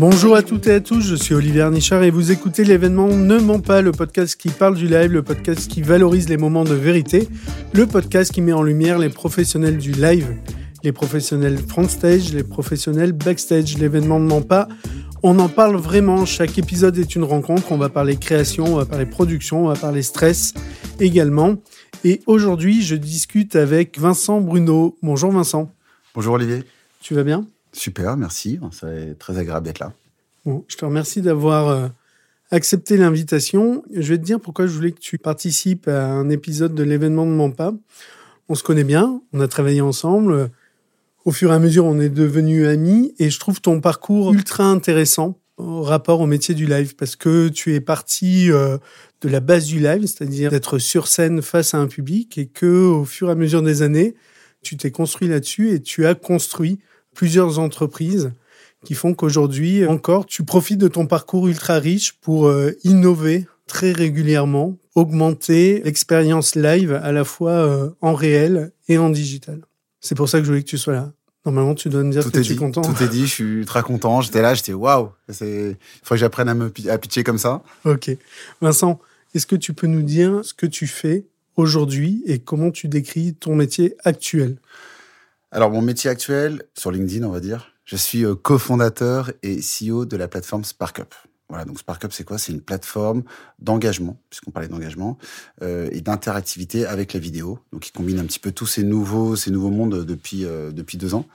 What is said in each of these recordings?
Bonjour à toutes et à tous, je suis Olivier Nichard et vous écoutez l'événement Ne ment pas, le podcast qui parle du live, le podcast qui valorise les moments de vérité, le podcast qui met en lumière les professionnels du live, les professionnels front stage, les professionnels backstage. L'événement Ne ment pas, on en parle vraiment, chaque épisode est une rencontre, on va parler création, on va parler production, on va parler stress également. Et aujourd'hui, je discute avec Vincent Bruno. Bonjour Vincent. Bonjour Olivier. Tu vas bien? Super, merci. C'est très agréable d'être là. Bon, je te remercie d'avoir euh, accepté l'invitation. Je vais te dire pourquoi je voulais que tu participes à un épisode de l'événement de Mampa. On se connaît bien, on a travaillé ensemble. Au fur et à mesure, on est devenus amis et je trouve ton parcours ultra intéressant au rapport au métier du live parce que tu es parti euh, de la base du live, c'est-à-dire d'être sur scène face à un public et que au fur et à mesure des années, tu t'es construit là-dessus et tu as construit plusieurs entreprises qui font qu'aujourd'hui encore, tu profites de ton parcours ultra riche pour euh, innover très régulièrement, augmenter l'expérience live à la fois euh, en réel et en digital. C'est pour ça que je voulais que tu sois là. Normalement, tu dois me dire que tu es content. Tout est dit, je suis très content. J'étais là, j'étais waouh. Il faut que j'apprenne à me à pitcher comme ça. Ok. Vincent, est-ce que tu peux nous dire ce que tu fais aujourd'hui et comment tu décris ton métier actuel? Alors, mon métier actuel, sur LinkedIn, on va dire, je suis euh, cofondateur et CEO de la plateforme SparkUp. Voilà, donc SparkUp, c'est quoi? C'est une plateforme d'engagement, puisqu'on parlait d'engagement, euh, et d'interactivité avec la vidéo. Donc, il combine un petit peu tous ces nouveaux, ces nouveaux mondes depuis, euh, depuis deux ans.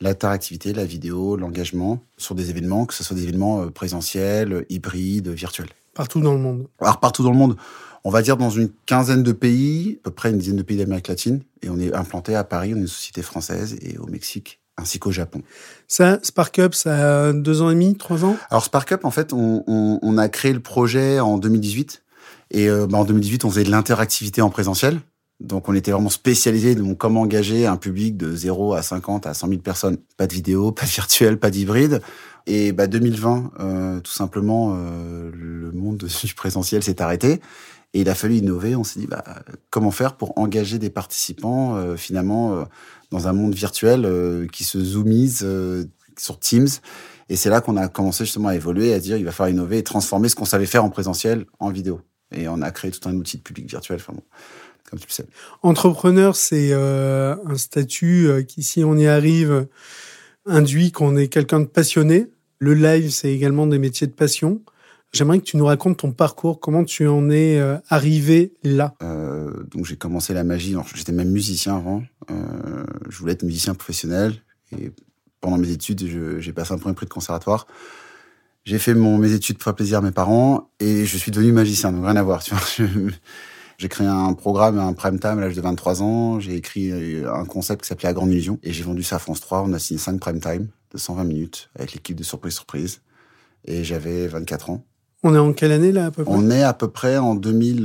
L'interactivité, la vidéo, l'engagement sur des événements, que ce soit des événements euh, présentiels, hybrides, virtuels. Partout dans le monde. Alors, partout dans le monde on va dire dans une quinzaine de pays, à peu près une dizaine de pays d'Amérique latine, et on est implanté à Paris, on est une société française, et au Mexique, ainsi qu'au Japon. Ça, SparkUp, ça a deux ans et demi, trois ans? Alors SparkUp, en fait, on, a créé le projet en 2018, et euh, bah, en 2018, on faisait de l'interactivité en présentiel. Donc on était vraiment spécialisé dans comment engager un public de 0 à 50 à 100 000 personnes. Pas de vidéo, pas de virtuel, pas d'hybride. Et bah 2020, euh, tout simplement, euh, le monde du présentiel s'est arrêté. Et il a fallu innover. On s'est dit, bah, comment faire pour engager des participants euh, finalement euh, dans un monde virtuel euh, qui se zoomise sur Teams. Et c'est là qu'on a commencé justement à évoluer, à dire, il va falloir innover et transformer ce qu'on savait faire en présentiel en vidéo. Et on a créé tout un outil de public virtuel. Enfin bon, comme tu le sais. Entrepreneur, c'est un statut qui, si on y arrive, induit qu'on est quelqu'un de passionné. Le live, c'est également des métiers de passion. J'aimerais que tu nous racontes ton parcours, comment tu en es euh, arrivé là? Euh, donc j'ai commencé la magie, j'étais même musicien avant. Euh, je voulais être musicien professionnel et pendant mes études, j'ai passé un premier prix de conservatoire. J'ai fait mon, mes études pour plaisir à mes parents et je suis devenu magicien, donc rien à voir. J'ai créé un programme, un prime time à l'âge de 23 ans. J'ai écrit un concept qui s'appelait La Grande Illusion et j'ai vendu ça à France 3. On a signé 5 prime time de 120 minutes avec l'équipe de Surprise Surprise et j'avais 24 ans. On est en quelle année là à peu près? On est à peu près en 2000,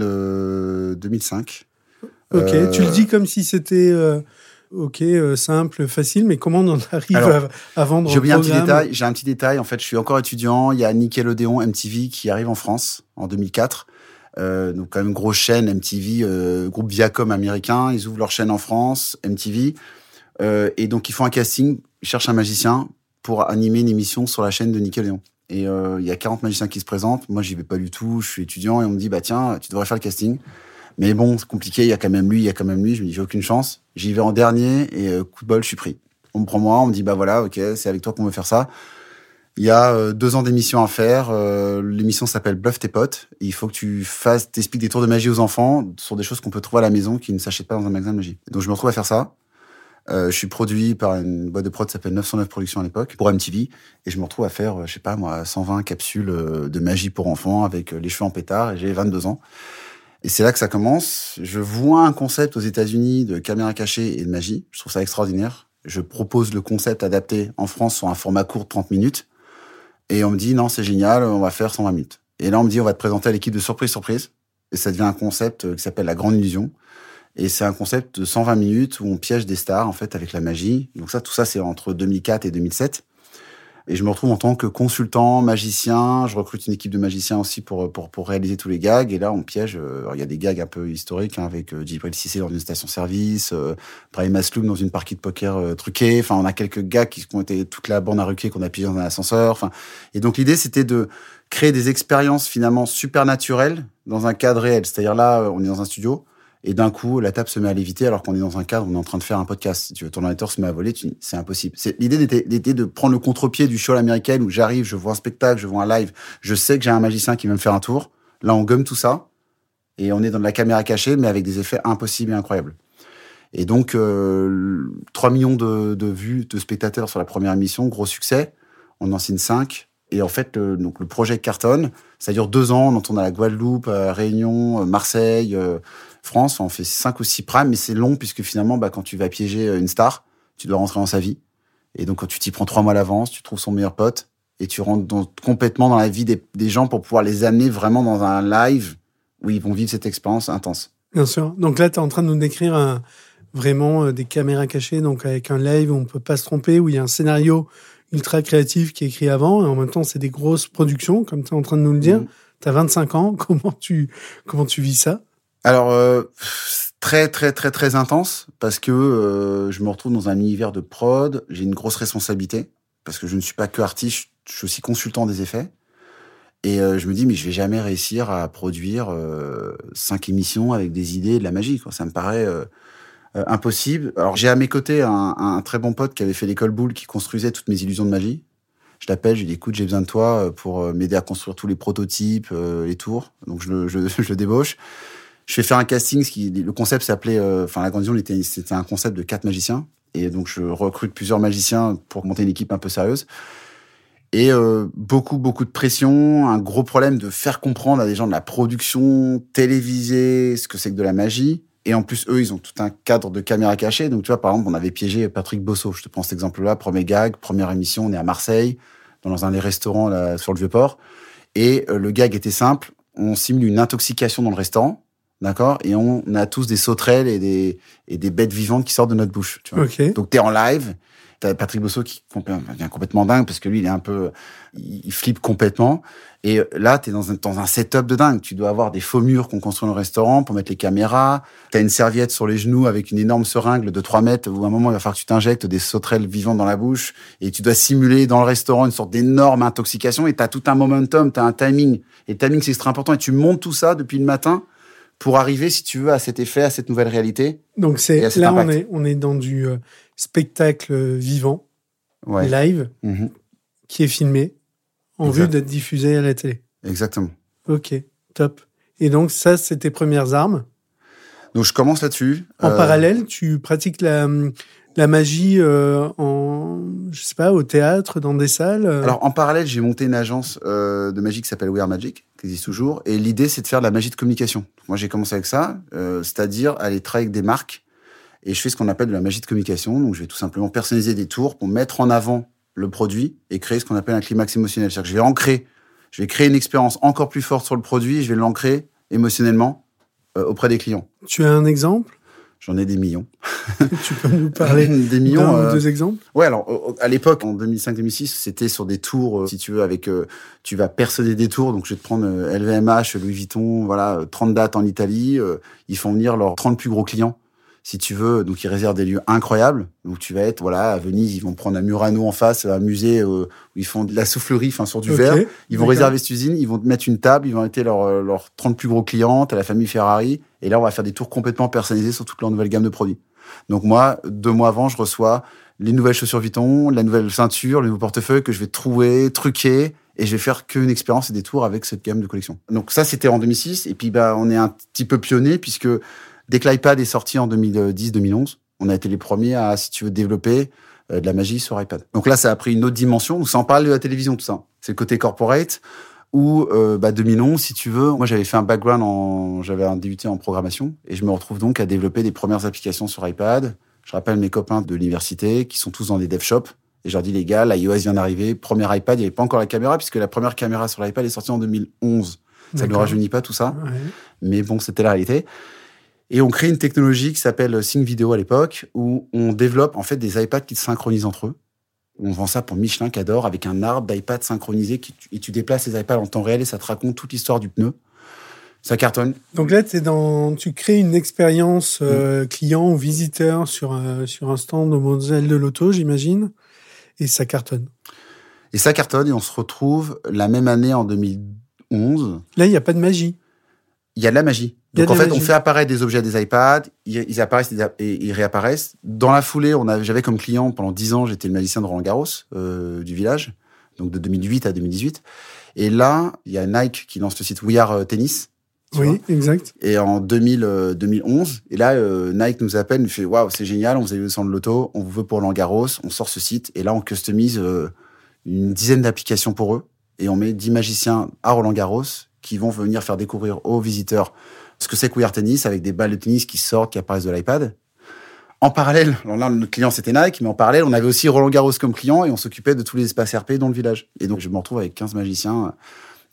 2005. Euh, ok, tu le dis comme si c'était euh, ok euh, simple, facile, mais comment on en arrive à, vendre J'ai un petit détail. J'ai un petit détail. En fait, je suis encore étudiant. Il y a Nickelodeon, MTV qui arrive en France en 2004. donc quand même grosse chaîne MTV, groupe Viacom américain. Ils ouvrent leur chaîne en France, MTV, et donc ils font un casting. Ils cherchent un magicien pour animer une émission sur la chaîne de Nickelodeon. Et euh, il y a 40 magiciens qui se présentent. Moi, j'y vais pas du tout. Je suis étudiant et on me dit, bah tiens, tu devrais faire le casting. Mais bon, c'est compliqué. Il y a quand même lui, il y a quand même lui. Je me dis, j'ai aucune chance. J'y vais en dernier et euh, coup de bol, je suis pris. On me prend moi, on me dit, bah voilà, ok, c'est avec toi qu'on veut faire ça. Il y a euh, deux ans d'émission à faire. L'émission s'appelle Bluff tes potes. il faut que tu fasses, t'expliques des tours de magie aux enfants sur des choses qu'on peut trouver à la maison qui ne s'achètent pas dans un magasin de magie. Donc je me retrouve à faire ça. Euh, je suis produit par une boîte de prod qui s'appelle 909 Productions à l'époque, pour MTV, et je me retrouve à faire, euh, je sais pas moi, 120 capsules euh, de magie pour enfants avec les cheveux en pétard, et j'ai 22 ans. Et c'est là que ça commence. Je vois un concept aux États-Unis de caméra cachée et de magie. Je trouve ça extraordinaire. Je propose le concept adapté en France sur un format court de 30 minutes. Et on me dit, non, c'est génial, on va faire 120 minutes. Et là, on me dit, on va te présenter à l'équipe de surprise, surprise. Et ça devient un concept qui s'appelle la grande illusion. Et c'est un concept de 120 minutes où on piège des stars, en fait, avec la magie. Donc ça, tout ça, c'est entre 2004 et 2007. Et je me retrouve en tant que consultant, magicien. Je recrute une équipe de magiciens aussi pour, pour, pour réaliser tous les gags. Et là, on piège. euh, Il y a des gags un peu historiques hein, avec euh, Djibril Cissé dans une station-service, euh, Brahim Asloum dans une partie de poker euh, truquée. Enfin, on a quelques gags qui ont été toute la bande à ruquer qu'on a piégé dans un ascenseur. Enfin, et donc l'idée, c'était de créer des expériences finalement supernaturelles dans un cadre réel. C'est-à-dire là, euh, on est dans un studio. Et d'un coup, la table se met à léviter alors qu'on est dans un cadre, on est en train de faire un podcast. Si tu veux, ton ordinateur se met à voler, c'est impossible. L'idée était de prendre le contre-pied du show à l'américaine où j'arrive, je vois un spectacle, je vois un live, je sais que j'ai un magicien qui va me faire un tour. Là, on gomme tout ça. Et on est dans de la caméra cachée, mais avec des effets impossibles et incroyables. Et donc, euh, 3 millions de, vues de spectateurs sur la première émission, gros succès. On en signe 5. Et en fait, le, donc le projet cartonne. Ça dure deux ans. On tourne à la Guadeloupe, à Réunion, euh, Marseille, euh, France. On fait cinq ou six primes, mais c'est long puisque finalement, bah, quand tu vas piéger une star, tu dois rentrer dans sa vie. Et donc, quand tu t'y prends trois mois à l'avance, tu trouves son meilleur pote et tu rentres dans- complètement dans la vie des, des gens pour pouvoir les amener vraiment dans un live où ils vont vivre cette expérience intense. Bien sûr. Donc là, tu es en train de nous décrire un- vraiment euh, des caméras cachées, donc avec un live où on peut pas se tromper, où il y a un scénario ultra créatif qui est écrit avant, et en même temps, c'est des grosses productions, comme tu es en train de nous le dire. Mhm. Tu as 25 ans, comment tu, comment tu vis ça? Alors, euh, très, très, très, très intense parce que euh, je me retrouve dans un univers de prod. J'ai une grosse responsabilité parce que je ne suis pas que artiste, je suis aussi consultant des effets. Et euh, je me dis, mais je vais jamais réussir à produire euh, cinq émissions avec des idées et de la magie. Quoi. Ça me paraît euh, euh, impossible. Alors, j'ai à mes côtés un, un très bon pote qui avait fait l'école boule, qui construisait toutes mes illusions de magie. Je l'appelle, je lui dis, écoute, j'ai besoin de toi pour m'aider à construire tous les prototypes, les tours. Donc, je, je, je le débauche. Je fais faire un casting. Ce qui, le concept s'appelait, euh, enfin, la condition était, c'était un concept de quatre magiciens. Et donc, je recrute plusieurs magiciens pour monter une équipe un peu sérieuse. Et euh, beaucoup, beaucoup de pression, un gros problème de faire comprendre à des gens de la production télévisée ce que c'est que de la magie. Et en plus, eux, ils ont tout un cadre de caméra cachée. Donc, tu vois, par exemple, on avait piégé Patrick Bosso. Je te prends cet exemple-là. Premier gag, première émission, on est à Marseille, dans un des restaurants là, sur le Vieux-Port. Et euh, le gag était simple. On simule une intoxication dans le restaurant, d'accord? Et on a tous des sauterelles et des, et des bêtes vivantes qui sortent de notre bouche. Tu vois donc t'es en live, t'as Patrick Bosso qui devient complètement dingue parce que lui il est un peu, il, il flippe complètement. Et là t'es dans un, dans un setup de dingue. Tu dois avoir des faux murs qu'on construit dans le restaurant pour mettre les caméras. T'as une serviette sur les genoux avec une énorme seringue de 3 mètres où à un moment il va falloir que tu t'injectes des sauterelles vivantes dans la bouche et tu dois simuler dans le restaurant une sorte d'énorme intoxication et t'as tout un momentum, t'as un timing. Et le timing c'est extrêmement important et tu montes tout ça depuis le matin pour arriver si tu veux à cet effet, à cette nouvelle réalité. Donc c'est là, on est, on est dans du euh, spectacle vivant, Ouais. live, Mhm. qui est filmé, en Exact. vue d'être diffusé à la télé. Exactement. Ok, top. Et donc ça, c'est tes premières armes? Donc je commence là-dessus. En Euh, parallèle, tu pratiques la, la magie euh, en, je sais pas, au théâtre, dans des salles. euh, Alors en parallèle, j'ai monté une agence euh, de magie qui s'appelle We Are Magic, qui existe toujours. Et l'idée, c'est de faire de la magie de communication. Moi, j'ai commencé avec ça, euh, c'est-à-dire aller travailler avec des marques. Et je fais ce qu'on appelle de la magie de communication. Donc je vais tout simplement personnaliser des tours pour mettre en avant le produit et créer ce qu'on appelle un climax émotionnel. C'est-à-dire que je vais ancrer, je vais créer une expérience encore plus forte sur le produit et je vais l'ancrer émotionnellement auprès des clients. Tu as un exemple? J'en ai des millions. Tu peux nous parler des d'un millions. ou euh, deux exemples? Ouais, alors à l'époque, en 2005-2006, c'était sur des tours, euh, si tu veux, avec euh, tu vas percer des tours. Donc je vais te prendre LVMH, Louis Vuitton, voilà, euh, 30 dates en Italie. ils font venir leurs 30 plus gros clients, si tu veux. Donc ils réservent des lieux incroyables. Donc tu vas être, voilà, à Venise, ils vont prendre un Murano en face, un musée euh, où ils font de la soufflerie, enfin sur du verre. Ils vont réserver cette usine, ils vont te mettre une table, ils vont inviter leurs euh, leurs 30 plus gros clients, t'as la famille Ferrari, et là on va faire des tours complètement personnalisés sur toute leur nouvelle gamme de produits. Donc moi, deux mois avant, je reçois les nouvelles chaussures Vuitton, la nouvelle ceinture, le nouveau portefeuille que je vais trouver, truquer, et je vais faire qu'une expérience et des tours avec cette gamme de collection. Donc ça, c'était en 2006, et puis bah on est un petit peu pionnier puisque dès que l'iPad est sorti en 2010-2011, on a été les premiers à, si tu veux, développer euh, de la magie sur iPad. Donc là, ça a pris une autre dimension. Donc ça en parle de la télévision, tout ça. C'est le côté corporate. Ou euh, bah, 2011, si tu veux, moi j'avais fait un background en, j'avais un débuté en programmation et je me retrouve donc à développer des premières applications sur iPad. Je rappelle mes copains de l'université qui sont tous dans des dev shops et je leur dis les gars, l'iOS vient d'arriver, premier iPad, il n'y avait pas encore la caméra puisque la première caméra sur l'iPad est sortie en 2011. Ça ne rajeunit pas tout ça, Ouais. mais bon, c'était la réalité. Et on crée une technologie qui s'appelle Sync Video à l'époque, où on développe en fait des iPads qui se synchronisent entre eux. On vend ça pour Michelin qui adore avec un arbre d'iPad synchronisé qui, et tu déplaces les iPads en temps réel et ça te raconte toute l'histoire du pneu. Ça cartonne. Donc là, es dans, tu crées une expérience euh, client ou visiteur sur, un, sur un stand au modèle de l'auto, j'imagine, et ça cartonne. Et ça cartonne et on se retrouve la même année en 2011. Là, il n'y a pas de magie. Il y a de la magie. Donc en fait, on fait apparaître des objets des iPads, ils, apparaissent et ils réapparaissent. Dans la foulée, on j'avais comme client pendant 10 ans, j'étais le magicien de Roland Garros euh, du village, donc de 2008 à 2018. Et là, il y a Nike qui lance le site We Are euh, Tennis. Oui, exact. Et en 2000, 2011, euh, et là, Nike nous appelle, nous fait waouh, c'est génial, on vous a vu le centre de l'auto, on vous veut pour Roland Garros, on sort ce site, et là, on customise une dizaine d'applications pour eux, et on met 10 magiciens à Roland Garros qui vont venir faire découvrir aux visiteurs ce que c'est que We Tennis avec des balles de tennis qui sortent, qui apparaissent de l'iPad. En parallèle, là, notre client c'était Nike, mais en parallèle, on avait aussi Roland Garros comme client et on s'occupait de tous les espaces RP dans le village. Et donc, je me retrouve avec 15 magiciens,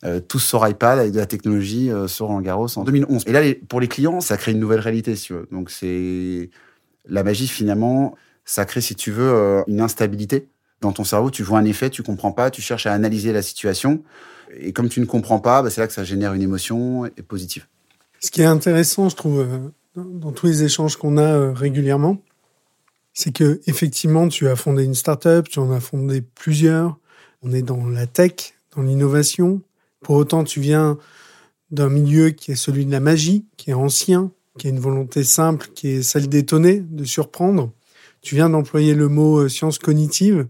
euh, tous sur iPad, avec de la technologie euh, sur Roland Garros en 2011. Et là, pour les clients, ça crée une nouvelle réalité, si tu veux. Donc, c'est la magie, finalement, ça crée, si tu veux, euh, une instabilité dans ton cerveau. Tu vois un effet, tu comprends pas, tu cherches à analyser la situation. Et comme tu ne comprends pas, bah, c'est là que ça génère une émotion positive. Ce qui est intéressant, je trouve, euh, dans tous les échanges qu'on a euh, régulièrement, c'est que effectivement, tu as fondé une startup, tu en as fondé plusieurs. On est dans la tech, dans l'innovation. Pour autant, tu viens d'un milieu qui est celui de la magie, qui est ancien, qui a une volonté simple, qui est celle d'étonner, de surprendre. Tu viens d'employer le mot euh, science cognitive.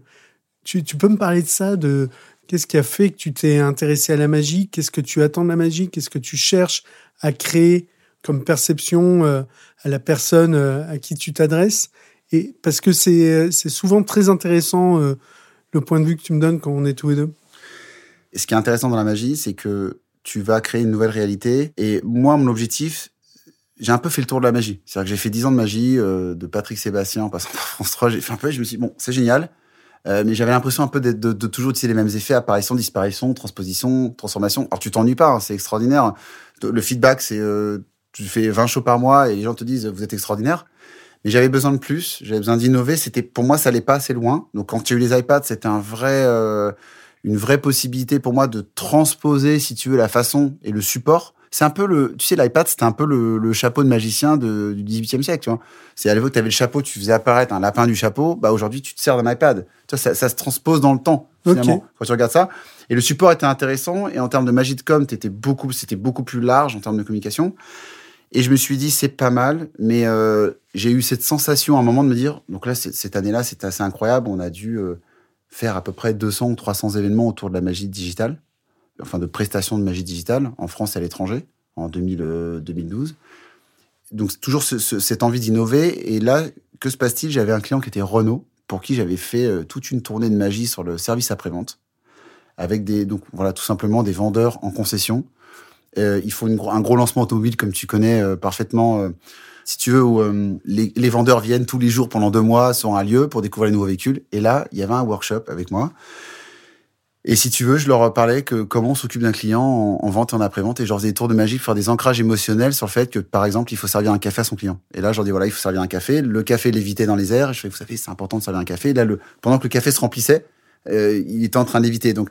Tu, tu, peux me parler de ça, de qu'est-ce qui a fait que tu t'es intéressé à la magie? Qu'est-ce que tu attends de la magie? Qu'est-ce que tu cherches à créer comme perception euh, à la personne euh, à qui tu t'adresses. Et parce que c'est souvent très intéressant euh, le point de vue que tu me donnes quand on est tous les deux. Et ce qui est intéressant dans la magie, c'est que tu vas créer une nouvelle réalité. Et moi, mon objectif, j'ai un peu fait le tour de la magie. C'est-à-dire que j'ai fait 10 ans de magie, de Patrick Sébastien en passant par France 3. J'ai fait un peu, je me suis dit, bon, c'est génial. Mais j'avais l'impression un peu de, de, toujours utiliser les mêmes effets, apparition, disparition, transposition, transformation. Alors tu t'ennuies pas, hein, c'est extraordinaire le feedback, c'est euh, tu fais 20 shows par mois et les gens te disent vous êtes extraordinaire. Mais j'avais besoin de plus, j'avais besoin d'innover. C'était pour moi, ça allait pas assez loin. Donc quand tu as eu les iPads, c'était un vrai, euh, une vraie possibilité pour moi de transposer, si tu veux, la façon et le support. C'est un peu le, tu sais, l'iPad, c'était un peu le, chapeau de magicien de, du 18e siècle, tu vois. C'est à l'époque, tu avais le chapeau, tu faisais apparaître un lapin du chapeau. Bah, aujourd'hui, tu te sers d'un iPad. Ça, ça, se transpose dans le temps, finalement, quand tu regardes ça. Et le support était intéressant. Et en termes de magie de com, c'était beaucoup, beaucoup plus large en termes de communication. Et je me suis dit, c'est pas mal. Mais euh, j'ai eu cette sensation à un moment de me dire, donc là, cette année-là, c'était assez incroyable. On a dû euh, faire à peu près 200 ou 300 événements autour de la magie digitale, enfin de prestations de magie digitale en France et à l'étranger en 2000, 2012. Euh, donc toujours cette envie d'innover. Et là, que se passe-t-il? J'avais un client qui était Renault, pour qui j'avais fait toute une tournée de magie sur le service après-vente avec des donc voilà tout simplement des vendeurs en concession. Euh, il faut un gros lancement automobile comme tu connais euh, parfaitement. Euh, si tu veux, où les, les, vendeurs viennent tous les jours pendant deux mois, sont un lieu pour découvrir les nouveaux véhicules. Et là, il y avait un workshop avec moi. Et si tu veux, je leur parlais que comment on s'occupe d'un client en, vente et en après-vente. Et je leur faisais des tours de magie pour faire des ancrages émotionnels sur le fait que, par exemple, il faut servir un café à son client. Et là, je leur dis, voilà, il faut servir un café. Le café lévitait dans les airs. Je fais, vous savez, c'est important de servir un café. Et là, le, pendant que le café se remplissait, il était en train d'éviter. Donc,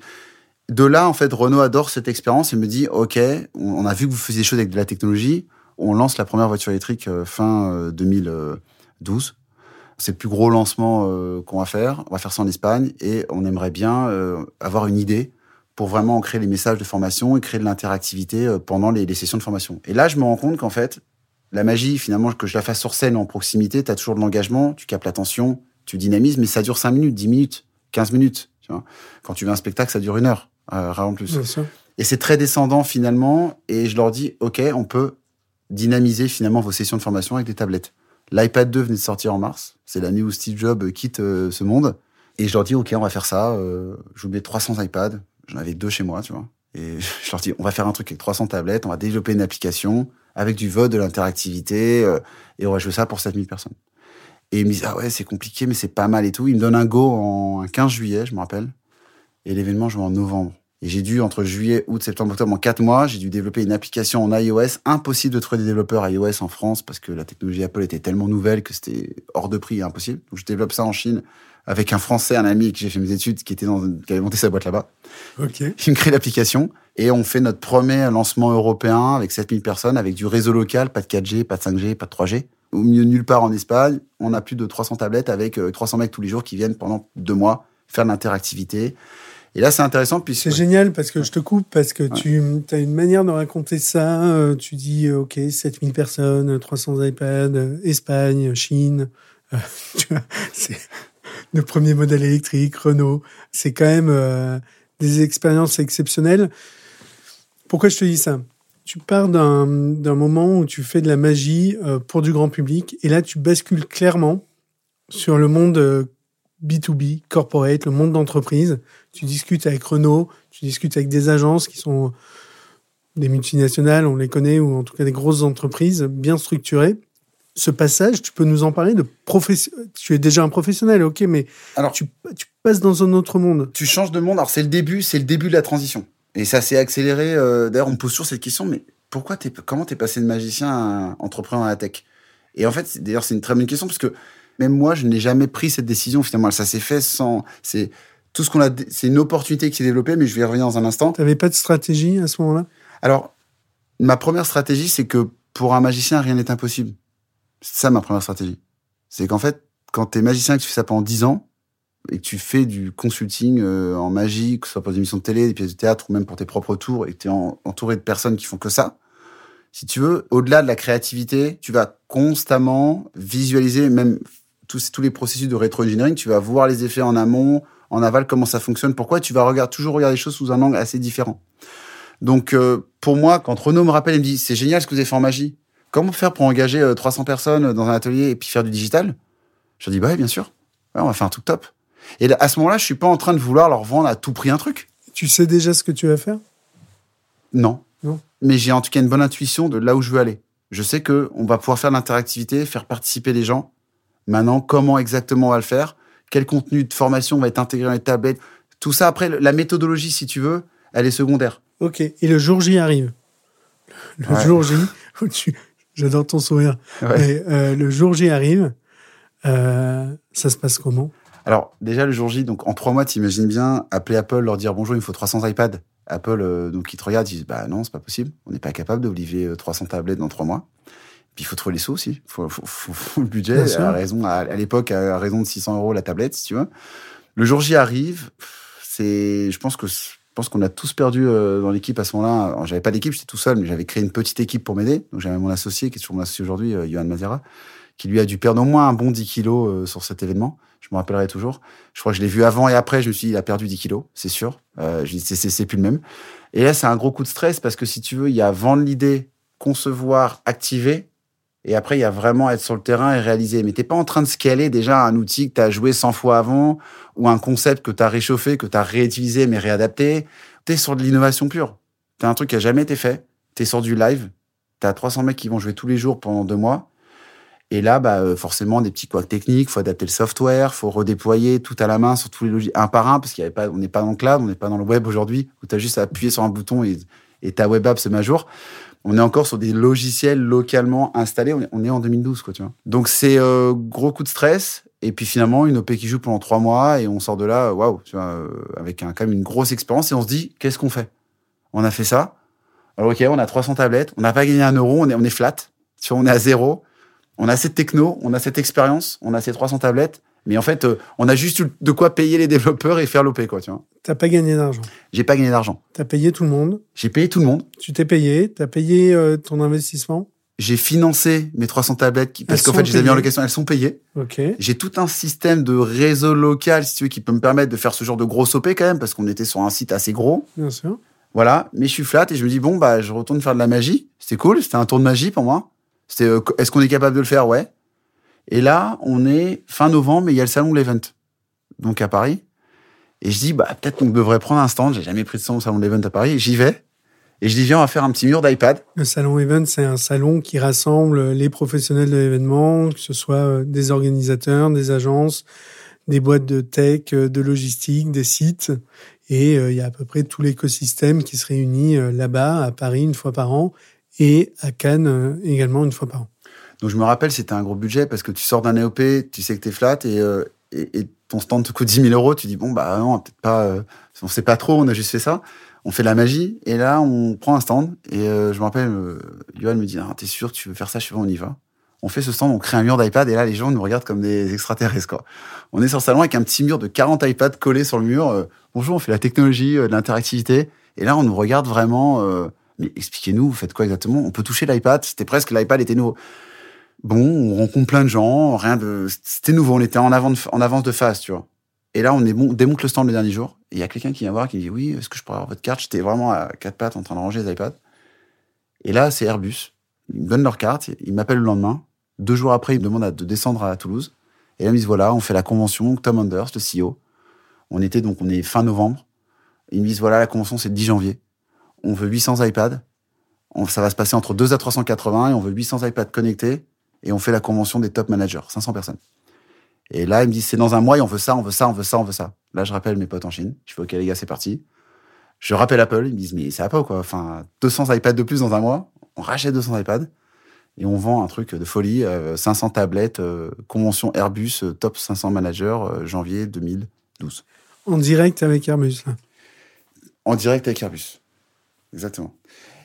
de là, en fait, Renault adore cette expérience et me dit, OK, on a vu que vous faisiez des choses avec de la technologie. On lance la première voiture électrique euh, fin 2012. Euh, C'est le plus gros lancement euh, qu'on va faire. On va faire ça en Espagne et on aimerait bien avoir une idée pour vraiment créer les messages de formation et créer de l'interactivité pendant les, les, sessions de formation. Et là, je me rends compte qu'en fait, la magie, finalement, que je la fasse sur scène en proximité, tu as toujours de l'engagement, tu captes l'attention, tu dynamises, mais ça dure 5 minutes, 10 minutes, 15 minutes. Tu vois Quand tu veux un spectacle, ça dure une heure euh, plus. Et c'est très descendant finalement. Et je leur dis, OK, on peut dynamiser finalement vos sessions de formation avec des tablettes. L'iPad 2 venait de sortir en mars. C'est l'année où Steve Jobs quitte euh, ce monde. Et je leur dis, OK, on va faire ça. Euh, mets 300 iPads. J'en avais deux chez moi, tu vois. Et je leur dis, on va faire un truc avec 300 tablettes. On va développer une application avec du vote, de l'interactivité. Euh, et on va jouer ça pour 7000 personnes. Et ils me disent, ah ouais, c'est compliqué, mais c'est pas mal et tout. Ils me donnent un go en 15 juillet, je me rappelle. Et l'événement, je en novembre. Et j'ai dû, entre juillet, août, septembre, octobre, en quatre mois, j'ai dû développer une application en iOS. Impossible de trouver des développeurs iOS en France parce que la technologie Apple était tellement nouvelle que c'était hors de prix impossible. Donc je développe ça en Chine avec un Français, un ami qui j'ai fait mes études, qui était dans, qui avait monté sa boîte là-bas. Ok. Il me crée l'application et on fait notre premier lancement européen avec 7000 personnes, avec du réseau local, pas de 4G, pas de 5G, pas de 3G. Au milieu nulle part en Espagne, on a plus de 300 tablettes avec euh, 300 mecs tous les jours qui viennent pendant deux mois faire de l'interactivité. Et là, c'est intéressant puisque C'est génial parce que je te coupe, parce que tu as une manière de raconter ça. euh, Tu dis, euh, OK, 7000 personnes, euh, 300 iPads, euh, Espagne, Chine. euh, tu vois, c'est le premier modèle électrique, Renault. C'est quand même des expériences exceptionnelles. Pourquoi je te dis ça? Tu pars d'un moment où tu fais de la magie pour du grand public et là, tu bascules clairement sur le monde B2B, corporate, le monde d'entreprise. Tu discutes avec Renault, tu discutes avec des agences qui sont des multinationales, on les connaît, ou en tout cas des grosses entreprises bien structurées. Ce passage, tu peux nous en parler de profession. Tu es déjà un professionnel, ok, mais Alors- tu, tu passes dans un autre monde. tu changes de monde. Alors c'est le début, c'est le début de la transition. Et ça s'est accéléré. euh, D'ailleurs, on me pose toujours cette question, mais pourquoi t'es, comment t'es passé de magicien à entrepreneur dans la tech? Et en fait, d'ailleurs, c'est une très bonne question parce que même moi, je n'ai jamais pris cette décision. Finalement, ça s'est fait sans. C'est tout ce qu'on a. C'est une opportunité qui s'est développée, mais je vais y revenir dans un instant. Tu n'avais pas de stratégie à ce moment-là? Alors, ma première stratégie, c'est que pour un magicien, rien n'est impossible. C'est ça ma première stratégie. C'est qu'en fait, quand t'es magicien et que tu fais ça pendant 10 ans, et que tu fais du consulting euh, en magie, que ce soit pour des émissions de télé, des pièces de théâtre, ou même pour tes propres tours, et que tu es entouré de personnes qui font que ça, si tu veux, au-delà de la créativité, tu vas constamment visualiser même tous, tous les processus de rétro-engineering, tu vas voir les effets en amont, en aval, comment ça fonctionne, pourquoi tu vas regarder, toujours regarder les choses sous un angle assez différent. Donc, euh, pour moi, quand Renaud me rappelle et me dit, c'est génial ce que vous avez fait en magie, comment faire pour engager euh, 300 personnes dans un atelier et puis faire du digital? Je dis, bah ouais, bien sûr. Ouais, on va faire un truc top. Et là, à ce moment-là, je suis pas en train de vouloir leur vendre à tout prix un truc. Tu sais déjà ce que tu vas faire? Non. Non. Mais j'ai en tout cas une bonne intuition de là où je veux aller. Je sais que on va pouvoir faire de l'interactivité, faire participer les gens. Maintenant, comment exactement on va le faire? Quel contenu de formation va être intégré dans les tablettes? Tout ça, après, la méthodologie, si tu veux, elle est secondaire. Ok. Et le jour J arrive. Le Ouais. jour J, tu- j'adore ton sourire. Ouais. Mais, euh, le jour J arrive. Euh, ça se passe comment? Alors, déjà, le jour J, donc en trois mois, t'imagines bien appeler Apple, leur dire bonjour, il me faut 300 iPads. Apple, euh, donc, ils te regardent, ils disent, bah non, c'est pas possible. On n'est pas capable de vous livrer euh, 300 tablettes dans trois mois. Puis, il faut trouver les sous aussi. Faut, faut, faut, faut le budget. À raison, à, à l'époque, à raison de 600 euros la tablette, si tu veux. Le jour J arrive. C'est, je pense que, je pense qu'on a tous perdu euh, dans l'équipe à ce moment-là. J'avais pas d'équipe, j'étais tout seul, mais j'avais créé une petite équipe pour m'aider. Donc, j'avais mon associé, qui est toujours mon associé aujourd'hui, euh, Johan Mazera, qui lui a dû perdre au moins un bon 10 kilos euh, sur cet événement. Je me rappellerai toujours. Je crois que je l'ai vu avant et après. Je me suis dit, il a perdu 10 kilos, c'est sûr. Euh, je dis, c'est- c'est c'est plus le même. Et là, c'est un gros coup de stress parce que si tu veux, il y a vendre l'idée, concevoir, activer. Et après, il y a vraiment être sur le terrain et réaliser. Mais t'es pas en train de scaler déjà un outil que tu as joué 100 fois avant ou un concept que tu as réchauffé, que tu as réutilisé mais réadapté. Tu es sur de l'innovation pure. Tu un truc qui a jamais été fait. Tu es sur du live. Tu as 300 mecs qui vont jouer tous les jours pendant deux mois. Et là, bah, euh, forcément, des petits couacs techniques, faut adapter le software, faut redéployer tout à la main sur tous les logiciels, un par un, parce qu'il y avait pas, on n'est pas dans le cloud, on n'est pas dans le web aujourd'hui, où tu juste à appuyer sur un bouton et, et ta web app se met à jour. On est encore sur des logiciels localement installés. On est, en 2012, quoi, tu vois. Donc, c'est euh, gros coup de stress. Et puis finalement, une OP qui joue pendant trois mois et on sort de là, waouh, tu vois, euh, avec un, quand même une grosse expérience et on se dit, qu'est-ce qu'on fait? On a fait ça. Alors, ok, on a 300 tablettes, on n'a pas gagné un euro, on est, on est flat, tu vois, on est à zéro. On a cette techno, on a cette expérience, on a ces 300 tablettes, mais en fait, euh, on a juste eu de quoi payer les développeurs et faire l'OP, quoi, tu vois. T'as pas gagné d'argent. J'ai pas gagné d'argent. T'as payé tout le monde. J'ai payé tout le monde. Tu t'es payé. T'as payé euh, ton investissement. J'ai financé mes 300 tablettes qui- parce qu'en fait, je les ai mis en location, elles sont payées. Ok. J'ai tout un système de réseau local, si tu veux, qui peut me permettre de faire ce genre de gros OP quand même, parce qu'on était sur un site assez gros. Bien sûr. Voilà, mais je suis flat et je me dis bon bah je retourne faire de la magie. C'était cool, c'était un tour de magie pour moi. C'était euh, est-ce qu'on est capable de le faire? Ouais. Et là, on est fin novembre, mais il y a le salon de l'event, donc à Paris. Et je dis bah peut-être qu'on devrait prendre un stand. J'ai jamais pris de stand au salon de l'event à Paris. J'y vais et je dis viens on va faire un petit mur d'iPad. Le salon Event, c'est un salon qui rassemble les professionnels de l'événement, que ce soit euh, des organisateurs, des agences, des boîtes de tech, euh, de logistique, des sites. Et euh, il y a à peu près tout l'écosystème qui se réunit là-bas, à Paris, une fois par an, et à Cannes également une fois par an. Donc je me rappelle, c'était un gros budget parce que tu sors d'un EOP, tu sais que t'es flat et, euh, et, ton stand te coûte 10 000 euros, tu dis, bon, bah non, peut-être pas, euh, on sait pas trop, on a juste fait ça. On fait de la magie, et là, on prend un stand, et euh, je me rappelle, euh, Yoann me dit, ah, t'es sûr, tu veux faire ça, je pas, on y va. On fait ce stand, on crée un mur d'iPad, et là, les gens nous regardent comme des extraterrestres, quoi. On est sur le salon avec un petit mur de 40 iPads collés sur le mur. euh, Bonjour, on fait la technologie, euh, de l'interactivité. Et là, on nous regarde vraiment, euh, mais expliquez-nous, vous faites quoi exactement? On peut toucher l'iPad, c'était presque, l'iPad était nouveau. Bon, on rencontre plein de gens, rien de, c'était nouveau, on était en, de- en avance de phase, tu vois. Et là, on, est on démonte le stand le dernier jour. Il y a quelqu'un qui vient voir, qui dit Oui, est-ce que je pourrais avoir votre carte? J'étais vraiment à quatre pattes en train de ranger les iPads. Et là, c'est Airbus. Ils me donnent leur carte, ils m'appellent le lendemain. Deux jours après, ils me demandent de descendre à Toulouse. Et là, ils me disent Voilà, on fait la convention, Tom Anders, le CEO. On était donc, on est fin novembre. Ils me disent Voilà, la convention, c'est le 10 janvier. On veut 800 iPads. Ça va se passer entre 2 à 380 et on veut 800 iPads connectés. Et on fait la convention des top managers, 500 personnes. Et là, il me dit, c'est dans un mois et on veut ça, on veut ça, on veut ça, on veut ça. Là, je rappelle mes potes en Chine. Je fais, OK, les gars, c'est parti. Je rappelle Apple. Ils me disent, mais ça va pas ou quoi? Enfin, 200 iPads de plus dans un mois. On rachète 200 iPads et on vend un truc de folie. euh, 500 tablettes, euh, convention Airbus, euh, top 500 managers, euh, janvier 2012. En direct avec Airbus, là. En direct avec Airbus. Exactement.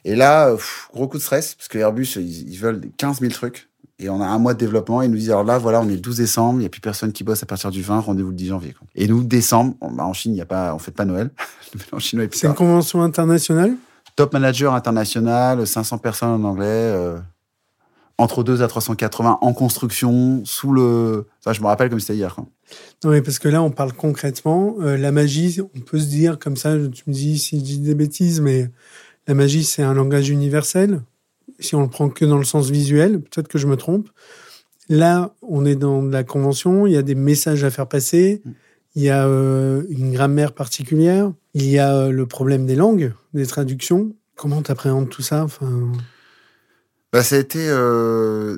Et là, pff, gros coup de stress, parce que Airbus, ils, ils veulent 15 000 trucs. Et on a un mois de développement. Ils nous disent, alors là, voilà, on est le 12 décembre, il n'y a plus personne qui bosse à partir du 20, rendez-vous le 10 janvier. quoi. Et nous, décembre, on- bah, en Chine, il y a pas, on fait pas Noël. Chinois C'est une convention internationale? Top manager international, 500 personnes en anglais, euh, entre 2 à 380 en construction, sous le... Ça, je me rappelle comme c'était hier. quoi. Non, mais parce que là, on parle concrètement. Euh, la magie, on peut se dire comme ça, tu me dis si je dis des bêtises, mais la magie, c'est un langage universel. Si on le prend que dans le sens visuel, peut-être que je me trompe. Là, on est dans la convention, il y a des messages à faire passer, il y a euh, une grammaire particulière, il y a euh, le problème des langues, des traductions. Comment tu appréhendes tout ça Bah, ça a été, euh,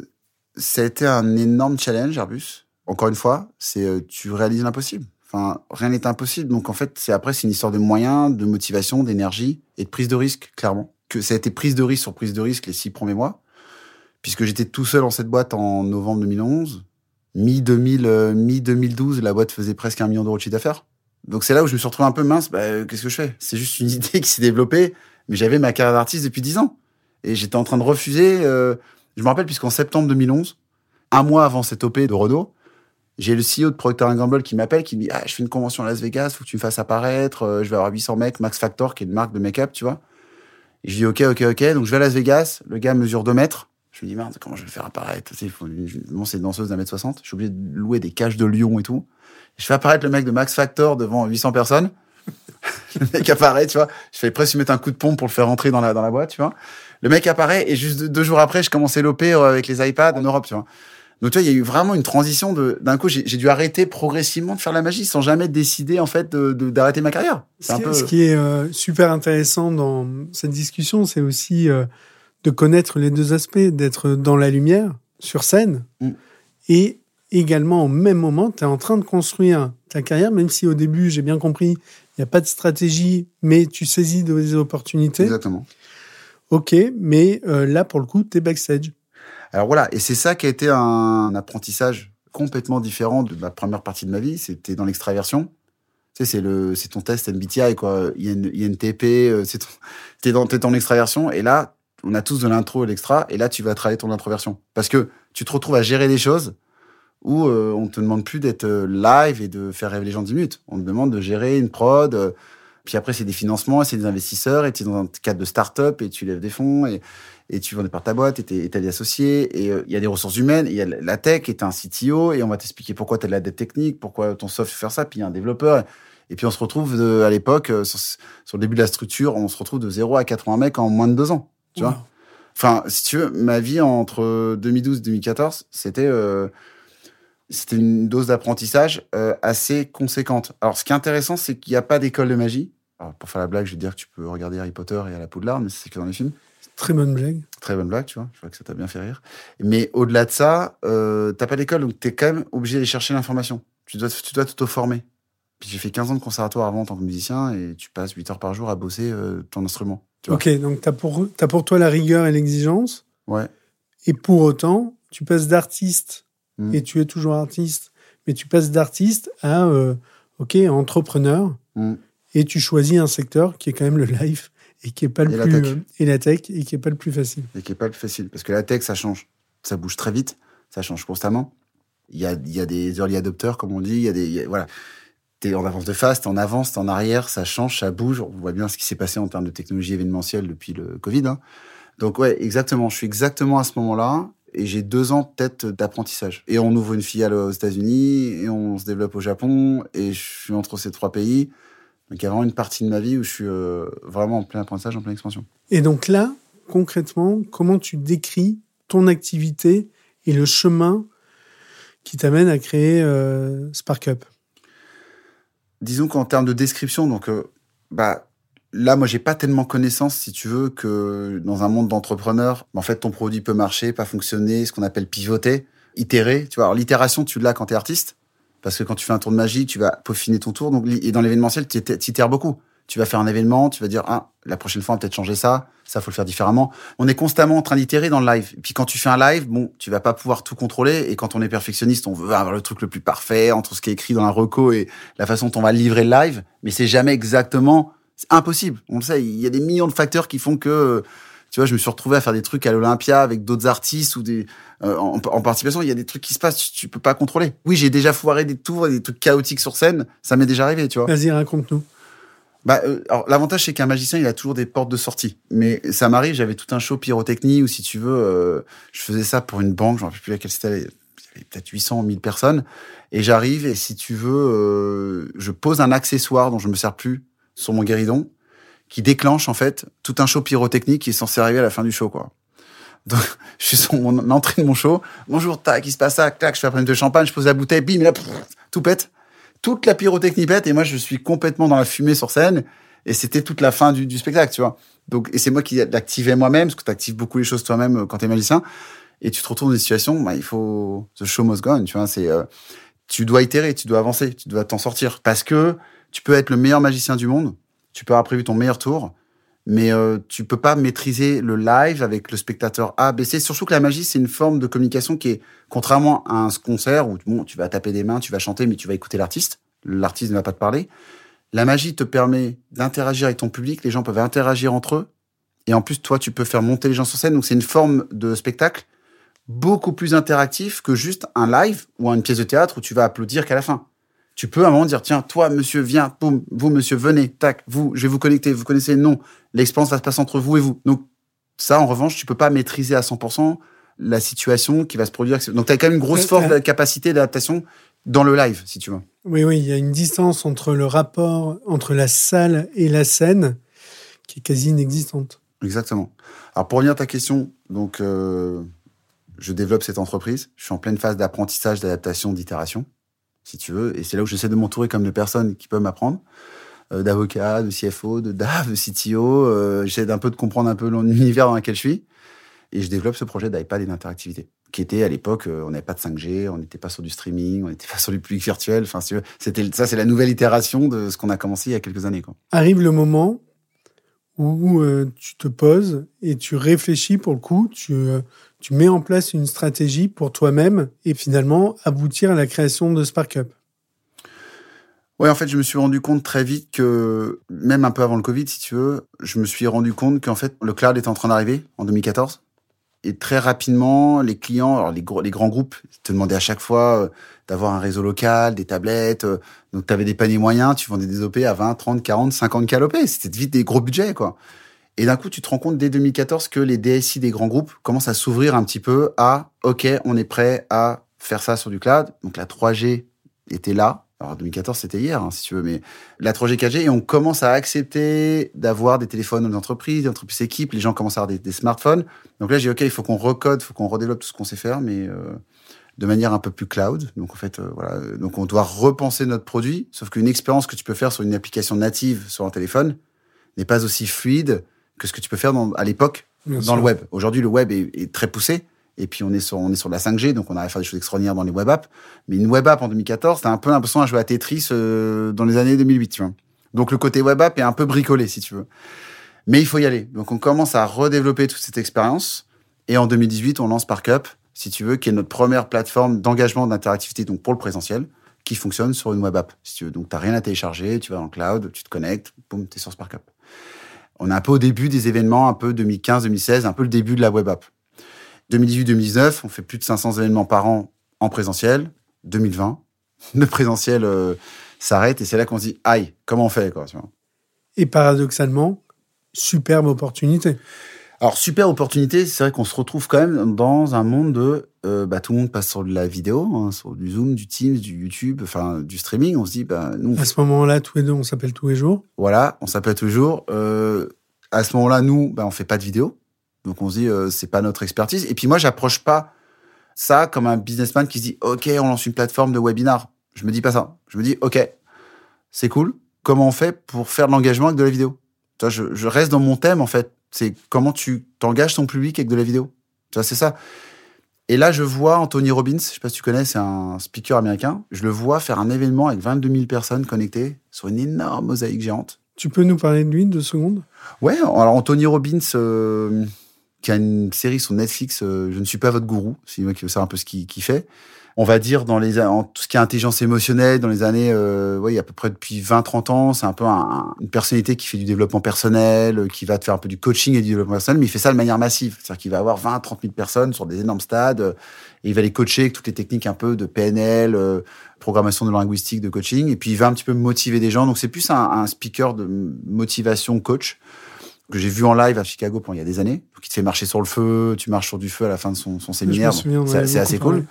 ça a été un énorme challenge, Airbus. Encore une fois, c'est tu réalises l'impossible. Enfin, rien n'est impossible. Donc en fait, c'est après c'est une histoire de moyens, de motivation, d'énergie et de prise de risque, clairement. Que ça a été prise de risque sur prise de risque les six premiers mois, puisque j'étais tout seul dans cette boîte en novembre 2011. Mi 2000, euh, mi 2012, la boîte faisait presque un million d'euros de chiffre d'affaires. Donc c'est là où je me suis retrouvé un peu mince. Bah, euh, qu'est-ce que je fais? C'est juste une idée qui s'est développée, mais j'avais ma carrière d'artiste depuis dix ans. Et j'étais en train de refuser. euh, je me rappelle, puisqu'en septembre 2011, un mois avant cette OP de Renault, j'ai le CEO de Procter Gamble qui m'appelle, qui me dit ah, Je fais une convention à Las Vegas, faut que tu me fasses apparaître. euh, je vais avoir 800 mecs, Max Factor, qui est une marque de make-up, tu vois. Et je dis Ok, ok, ok. Donc je vais à Las Vegas. Le gars mesure 2 mètres. Je me dis Merde, comment je vais le faire apparaître? Tu sais, Bon, c'est une danseuse d'un mètre 60. Je suis obligé de louer des cages de lion et tout. Je fais apparaître le mec de Max Factor devant 800 personnes. le mec apparaît, tu vois. Je fais presque mettre un coup de pompe pour le faire rentrer dans la, dans la boîte, tu vois. Le mec apparaît et juste deux, jours après, je commençais l'OP avec les iPads en Europe, tu vois. Donc, tu vois, il y a eu vraiment une transition de, d'un coup, j'ai j'ai dû arrêter progressivement de faire la magie sans jamais décider, en fait, de, de- d'arrêter ma carrière. C'est Ce un qui- peu. Ce qui est euh, super intéressant dans cette discussion, c'est aussi euh, de connaître les deux aspects, d'être dans la lumière, sur scène, Mm. et également au même moment, tu es en train de construire ta carrière, même si au début, j'ai bien compris, il n'y a pas de stratégie, mais tu saisis des opportunités. Exactement. Ok, mais euh, là, pour le coup, tu es backstage. Alors voilà, et c'est ça qui a été un apprentissage complètement différent de ma première partie de ma vie. C'était dans l'extraversion. Tu sais, c'est le, c'est ton test MBTI, quoi. IN, INTP, euh, c'est t'es dans, t'es dans l'extraversion. Et là, on a tous de l'intro et l'extra. Et là, tu vas travailler ton introversion. Parce que tu te retrouves à gérer des choses où euh, on te demande plus d'être euh, live et de faire rêver les gens 10 minutes. On te demande de gérer une prod. puis après, c'est des financements, c'est des investisseurs, et tu es dans un cadre de start-up, et tu lèves des fonds, et, et tu vends par ta boîte, et tu as des associés, et euh, il y a des ressources humaines, il y a la tech, et tu un CTO, et on va t'expliquer pourquoi tu as de la dette technique, pourquoi ton soft fait faire ça, puis il y a un développeur. Et puis on se retrouve de- à l'époque, euh, sur, sur le début de la structure, on se retrouve de 0 à 80 mecs en moins de deux ans. Tu vois. Enfin, si tu veux, ma vie entre 2012 et 2014, c'était euh, c'était une dose d'apprentissage euh, assez conséquente. Alors, ce qui est intéressant, c'est qu'il n'y a pas d'école de magie. Alors, pour faire la blague, je vais dire que tu peux regarder Harry Potter et à la Poudlard, mais c'est que dans les films. Très bonne blague. Très bonne blague, tu vois. Je vois que ça t'a bien fait rire. Mais au-delà de ça, euh, t'as pas d'école, donc t'es quand même obligé d'aller chercher l'information. Tu dois, tu dois t'auto-former. Puis j'ai fait 15 ans de conservatoire avant en tant que musicien et tu passes 8 heures par jour à bosser euh, ton instrument. Tu vois Ok, donc tu as pour, t'as pour toi la rigueur et l'exigence, Ouais. et pour autant, tu passes d'artiste, Mm. et tu es toujours artiste, mais tu passes d'artiste à, euh, OK, entrepreneur, Mm. et tu choisis un secteur qui est quand même le live, et qui est pas le Et la plus... tech. euh, et la tech, et qui est pas le plus facile. et qui est pas le plus facile. Parce que la tech, ça change. Ça bouge très vite, ça change constamment. Il y a, il y a des early adopters, comme on dit. Il y a des, il y a- voilà. T'es en avance de phase, t'es en avance, t'es en arrière, ça change, ça bouge. On voit bien ce qui s'est passé en termes de technologie événementielle depuis le Covid. hein. Donc ouais, exactement. Je suis exactement à ce moment-là. Et j'ai deux ans peut-être d'apprentissage. Et on ouvre une filiale aux États-Unis, et on se développe au Japon, et je suis entre ces trois pays. Donc il y a vraiment une partie de ma vie où je suis euh, vraiment en plein apprentissage, en pleine expansion. Et donc là, concrètement, comment tu décris ton activité et le chemin qui t'amène à créer euh, SparkUp disons qu'en termes de description, donc euh, bah là moi j'ai pas tellement connaissance si tu veux que dans un monde d'entrepreneurs, en fait ton produit peut marcher, pas fonctionner, ce qu'on appelle pivoter, itérer, tu vois. Alors l'itération tu l'as quand tu es artiste parce que quand tu fais un tour de magie, tu vas peaufiner ton tour donc et dans l'événementiel tu itères beaucoup. Tu vas faire un événement, tu vas dire ah la prochaine fois on va peut-être changer ça, ça faut le faire différemment. On est constamment en train d'itérer dans le live. Et puis quand tu fais un live, bon, tu vas pas pouvoir tout contrôler et quand on est perfectionniste, on veut avoir le truc le plus parfait entre ce qui est écrit dans la reco et la façon dont on va livrer le live, mais c'est jamais exactement c'est impossible. On le sait, il y a des millions de facteurs qui font que tu vois, je me suis retrouvé à faire des trucs à l'Olympia avec d'autres artistes ou des euh, en, en participation, il y a des trucs qui se passent, tu, tu peux pas contrôler. Oui, j'ai déjà foiré des tours et des trucs chaotiques sur scène, ça m'est déjà arrivé, tu vois. Vas-y, raconte-nous. Bah, euh, alors l'avantage c'est qu'un magicien il a toujours des portes de sortie. Mais ça m'arrive, j'avais tout un show pyrotechnie où si tu veux, euh, je faisais ça pour une banque, je me rappelle plus laquelle c'était, peut-être 800 ou 1000 personnes, et j'arrive et si tu veux, euh, je pose un accessoire dont je me sers plus sur mon guéridon, qui déclenche en fait tout un show pyrotechnique qui est censé arriver à la fin du show quoi. Donc je suis sur mon entrée de mon show, bonjour, tac, il se passe ça, tac, je fais un de champagne, je pose la bouteille, bim, là, tout pète toute la pyrotechnie pète et moi je suis complètement dans la fumée sur scène et c'était toute la fin du, spectacle, tu vois. Donc et c'est moi qui l'activais moi-même parce que tu actives beaucoup les choses toi-même euh, quand tu es magicien et tu te retrouves dans des situations bah, il faut the show must go on, tu vois, c'est euh, tu dois itérer, tu dois avancer, tu dois t'en sortir parce que tu peux être le meilleur magicien du monde, tu peux avoir prévu ton meilleur tour mais euh, tu peux pas maîtriser le live avec le spectateur A, B, C. Surtout que la magie, c'est une forme de communication qui est, contrairement à un concert où bon, tu vas taper des mains, tu vas chanter, mais tu vas écouter l'artiste. L'artiste ne va pas te parler. La magie te permet d'interagir avec ton public. Les gens peuvent interagir entre eux. Et en plus, toi, tu peux faire monter les gens sur scène. Donc, c'est une forme de spectacle beaucoup plus interactif que juste un live ou une pièce de théâtre où tu vas applaudir qu'à la fin. Tu peux à un moment dire, tiens, toi, monsieur, viens, boum, vous, monsieur, venez, tac, vous, je vais vous connecter, vous connaissez nom, l'expérience va se passer entre vous et vous. Donc, ça, en revanche, tu peux pas maîtriser à 100% la situation qui va se produire. Donc, tu as quand même une grosse force de capacité d'adaptation dans le live, si tu veux. Oui, oui, il y a une distance entre le rapport entre la salle et la scène qui est quasi inexistante. Exactement. Alors, pour revenir à ta question, donc, euh, je développe cette entreprise. Je suis en pleine phase d'apprentissage, d'adaptation, d'itération, si tu veux. Et c'est là où j'essaie de m'entourer comme de personnes qui peuvent m'apprendre. Euh, d'avocats, de CFO, de DAF, de CTO. Euh, j'essaie d'un peu de comprendre un peu l'univers dans lequel je suis. Et je développe ce projet d'iPad et d'interactivité, qui était à l'époque, euh, on n'avait pas de 5G, on n'était pas sur du streaming, on n'était pas sur du public virtuel. Enfin, si c'était ça, c'est la nouvelle itération de ce qu'on a commencé il y a quelques années. Arrive le moment où tu te poses et tu réfléchis pour le coup, tu, tu mets en place une stratégie pour toi-même et finalement aboutir à la création de SparkUp. Ouais, en fait, je me suis rendu compte très vite que, même un peu avant le Covid, si tu veux, je me suis rendu compte qu'en fait, le cloud était en train d'arriver en 2014. Et très rapidement, les clients, les, grands groupes, te demandaient à chaque fois euh, d'avoir un réseau local, des tablettes. euh, donc, tu avais des paniers moyens, tu vendais des OP à 20, 30, 40, 50 KLOP. C'était vite des gros budgets, quoi. Et d'un coup, tu te rends compte dès 2014 que les DSI des grands groupes commencent à s'ouvrir un petit peu à OK, on est prêt à faire ça sur du cloud. Donc la 3G était là. Alors 2014, c'était hier, hein, si tu veux, mais la 3G, 4G, et on commence à accepter d'avoir des téléphones les entreprises, des entreprises équipes, les gens commencent à avoir des, des smartphones. Donc là, j'ai dit, OK, il faut qu'on recode, il faut qu'on redéveloppe tout ce qu'on sait faire, mais euh, de manière un peu plus cloud. Donc en fait, euh, voilà, donc on doit repenser notre produit, sauf qu'une expérience que tu peux faire sur une application native sur un téléphone n'est pas aussi fluide que ce que tu peux faire dans, à l'époque dans sûr. le web. Aujourd'hui, le web est, est très poussé. Et puis, on est sur, on est sur la 5G, donc on arrive à faire des choses extraordinaires dans les web apps. Mais une web app en 2014, t'as un peu l'impression à jouer à Tetris euh, dans les années 2008, tu vois. Donc, le côté web app est un peu bricolé, si tu veux. Mais il faut y aller. Donc, on commence à redévelopper toute cette expérience. Et en 2018, on lance SparkUp, si tu veux, qui est notre première plateforme d'engagement d'interactivité, donc pour le présentiel. qui fonctionne sur une web app, si tu veux. Donc, tu n'as rien à télécharger, tu vas dans le cloud, tu te connectes, boum, tu es sur SparkUp. On est un peu au début des événements, un peu 2015-2016, un peu le début de la web app. 2018-2019, on fait plus de 500 événements par an en présentiel. 2020, le présentiel euh, s'arrête et c'est là qu'on se dit, aïe, comment on fait quoi, Et paradoxalement, superbe opportunité. Alors, super opportunité, c'est vrai qu'on se retrouve quand même dans un monde de... Euh, bah, tout le monde passe sur de la vidéo, hein, sur du Zoom, du Teams, du YouTube, enfin du streaming. On se dit, bah, nous... À ce moment-là, tous les deux, on s'appelle tous les jours. Voilà, on s'appelle tous les jours. Euh, à ce moment-là, nous, bah, on fait pas de vidéo. Donc, on se dit, euh, c'est pas notre expertise. Et puis, moi, j'approche pas ça comme un businessman qui se dit, OK, on lance une plateforme de webinar. Je me dis pas ça. Je me dis, OK, c'est cool. Comment on fait pour faire de l'engagement avec de la vidéo? Je, je reste dans mon thème, en fait c'est comment tu t'engages ton public avec de la vidéo. Tu vois, c'est ça. Et là, je vois Anthony Robbins, je sais pas si tu connais, c'est un speaker américain. Je le vois faire un événement avec 22 000 personnes connectées sur une énorme mosaïque géante. Tu peux nous parler de lui deux secondes? Ouais, alors Anthony Robbins, euh, qui a une série sur Netflix, euh, Je ne suis pas votre gourou, c'est moi qui veux savoir un peu ce qu'il fait on va dire, dans les, en tout ce qui est intelligence émotionnelle, dans les années, euh, ouais, à peu près depuis 20-30 ans, c'est un peu une personnalité qui fait du développement personnel, euh, qui va te faire un peu du coaching et du développement personnel, mais il fait ça de manière massive. C'est-à-dire qu'il va avoir 20-30 000 personnes sur des énormes stades, euh, et il va les coacher avec toutes les techniques un peu de PNL, euh, programmation de linguistique, de coaching, et puis il va un petit peu motiver des gens. Donc c'est plus un, un speaker de motivation coach que j'ai vu en live à Chicago pendant il y a des années. Il te fait marcher sur le feu, tu marches sur du feu à la fin de son, son séminaire. C'est assez cool.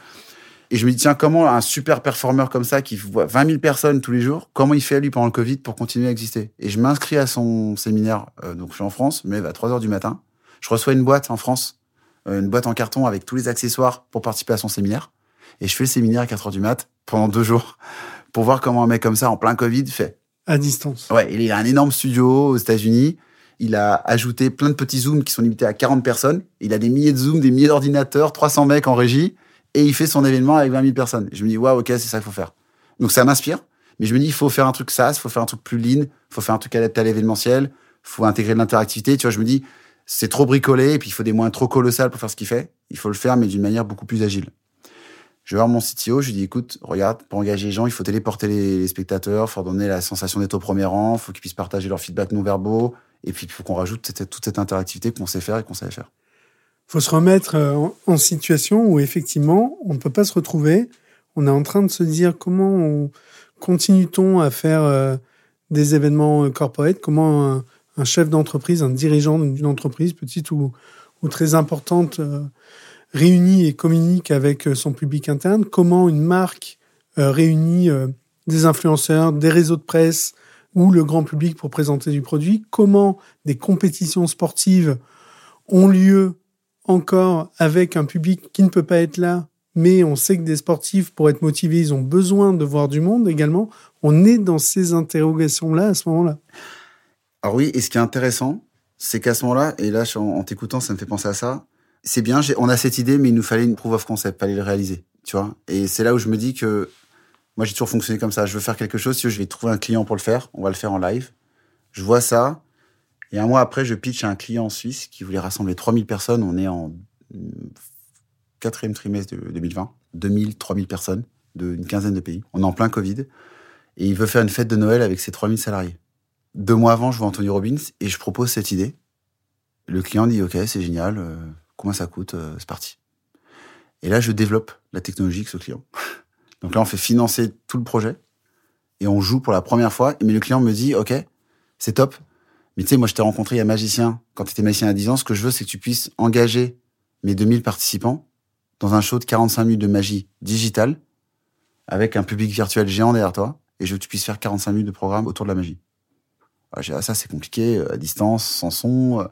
Et je me dis, tiens, comment un super performeur comme ça, qui voit 20 000 personnes tous les jours, comment il fait, lui, pendant le Covid, pour continuer à exister? Et je m'inscris à son séminaire, euh, donc je suis en France, mais à 3 heures du matin. Je reçois une boîte en France, euh, une boîte en carton avec tous les accessoires pour participer à son séminaire. Et je fais le séminaire à 4 heures du mat, pendant deux jours, pour voir comment un mec comme ça, en plein Covid, fait. À distance. Ouais, il a un énorme studio aux États-Unis. Il a ajouté plein de petits zooms qui sont limités à 40 personnes. Il a des milliers de zooms, des milliers d'ordinateurs, 300 mecs en régie et il fait son événement avec 20 000 personnes. Je me dis, waouh, ok, c'est ça qu'il faut faire. Donc ça m'inspire, mais je me dis, il faut faire un truc SaaS, il faut faire un truc plus lean, il faut faire un truc adapté à l'événementiel, il faut intégrer de l'interactivité. Tu vois, je me dis, c'est trop bricolé, et puis il faut des moyens trop colossales pour faire ce qu'il fait. Il faut le faire, mais d'une manière beaucoup plus agile. Je vais voir mon CTO, je lui dis, écoute, regarde, pour engager les gens, il faut téléporter les, spectateurs, il faut leur donner la sensation d'être au premier rang, il faut qu'ils puissent partager leurs feedback non verbaux, et puis il faut qu'on rajoute toute cette interactivité qu'on sait faire et qu'on savait faire faut se remettre euh, en situation où effectivement, on ne peut pas se retrouver. On est en train de se dire comment continue-t-on à faire euh, des événements euh, corporate, comment un, chef d'entreprise, un dirigeant d'une entreprise petite ou très importante réunit et communique avec son public interne, comment une marque réunit des influenceurs, des réseaux de presse ou le grand public pour présenter du produit, comment des compétitions sportives ont lieu encore avec un public qui ne peut pas être là, mais on sait que des sportifs, pour être motivés, ils ont besoin de voir du monde également. On est dans ces interrogations-là à ce moment-là. Alors oui, et ce qui est intéressant, c'est qu'à ce moment-là, et là, en, t'écoutant, ça me fait penser à ça, c'est bien, on a cette idée, mais il nous fallait une proof of concept, fallait le réaliser, tu vois. Et c'est là où je me dis que moi, j'ai toujours fonctionné comme ça. Je veux faire quelque chose, si je vais trouver un client pour le faire, on va le faire en live. Je vois ça, et un mois après, je pitch à un client en Suisse qui voulait rassembler 3000 personnes. On est en quatrième trimestre de 2020. 2000, 3000 personnes d'une quinzaine de pays. On est en plein Covid. Et il veut faire une fête de Noël avec ses 3000 salariés. Deux mois avant, je vois Anthony Robbins et je propose cette idée. Le client dit, OK, c'est génial. Euh, combien ça coûte? Euh, c'est parti. Et là, je développe la technologie avec ce client. Donc là, on fait financer tout le projet et on joue pour la première fois. Mais le client me dit, OK, c'est top. Mais tu sais, moi, je t'ai rencontré à Magicien. Quand tu étais magicien à 10 ans, ce que je veux, c'est que tu puisses engager mes 2000 participants dans un show de 45 minutes de magie digitale avec un public virtuel géant derrière toi. Et je veux que tu puisses faire 45 minutes de programme autour de la magie. Ah, j'ai ah, ça, c'est compliqué, euh, à distance, sans son,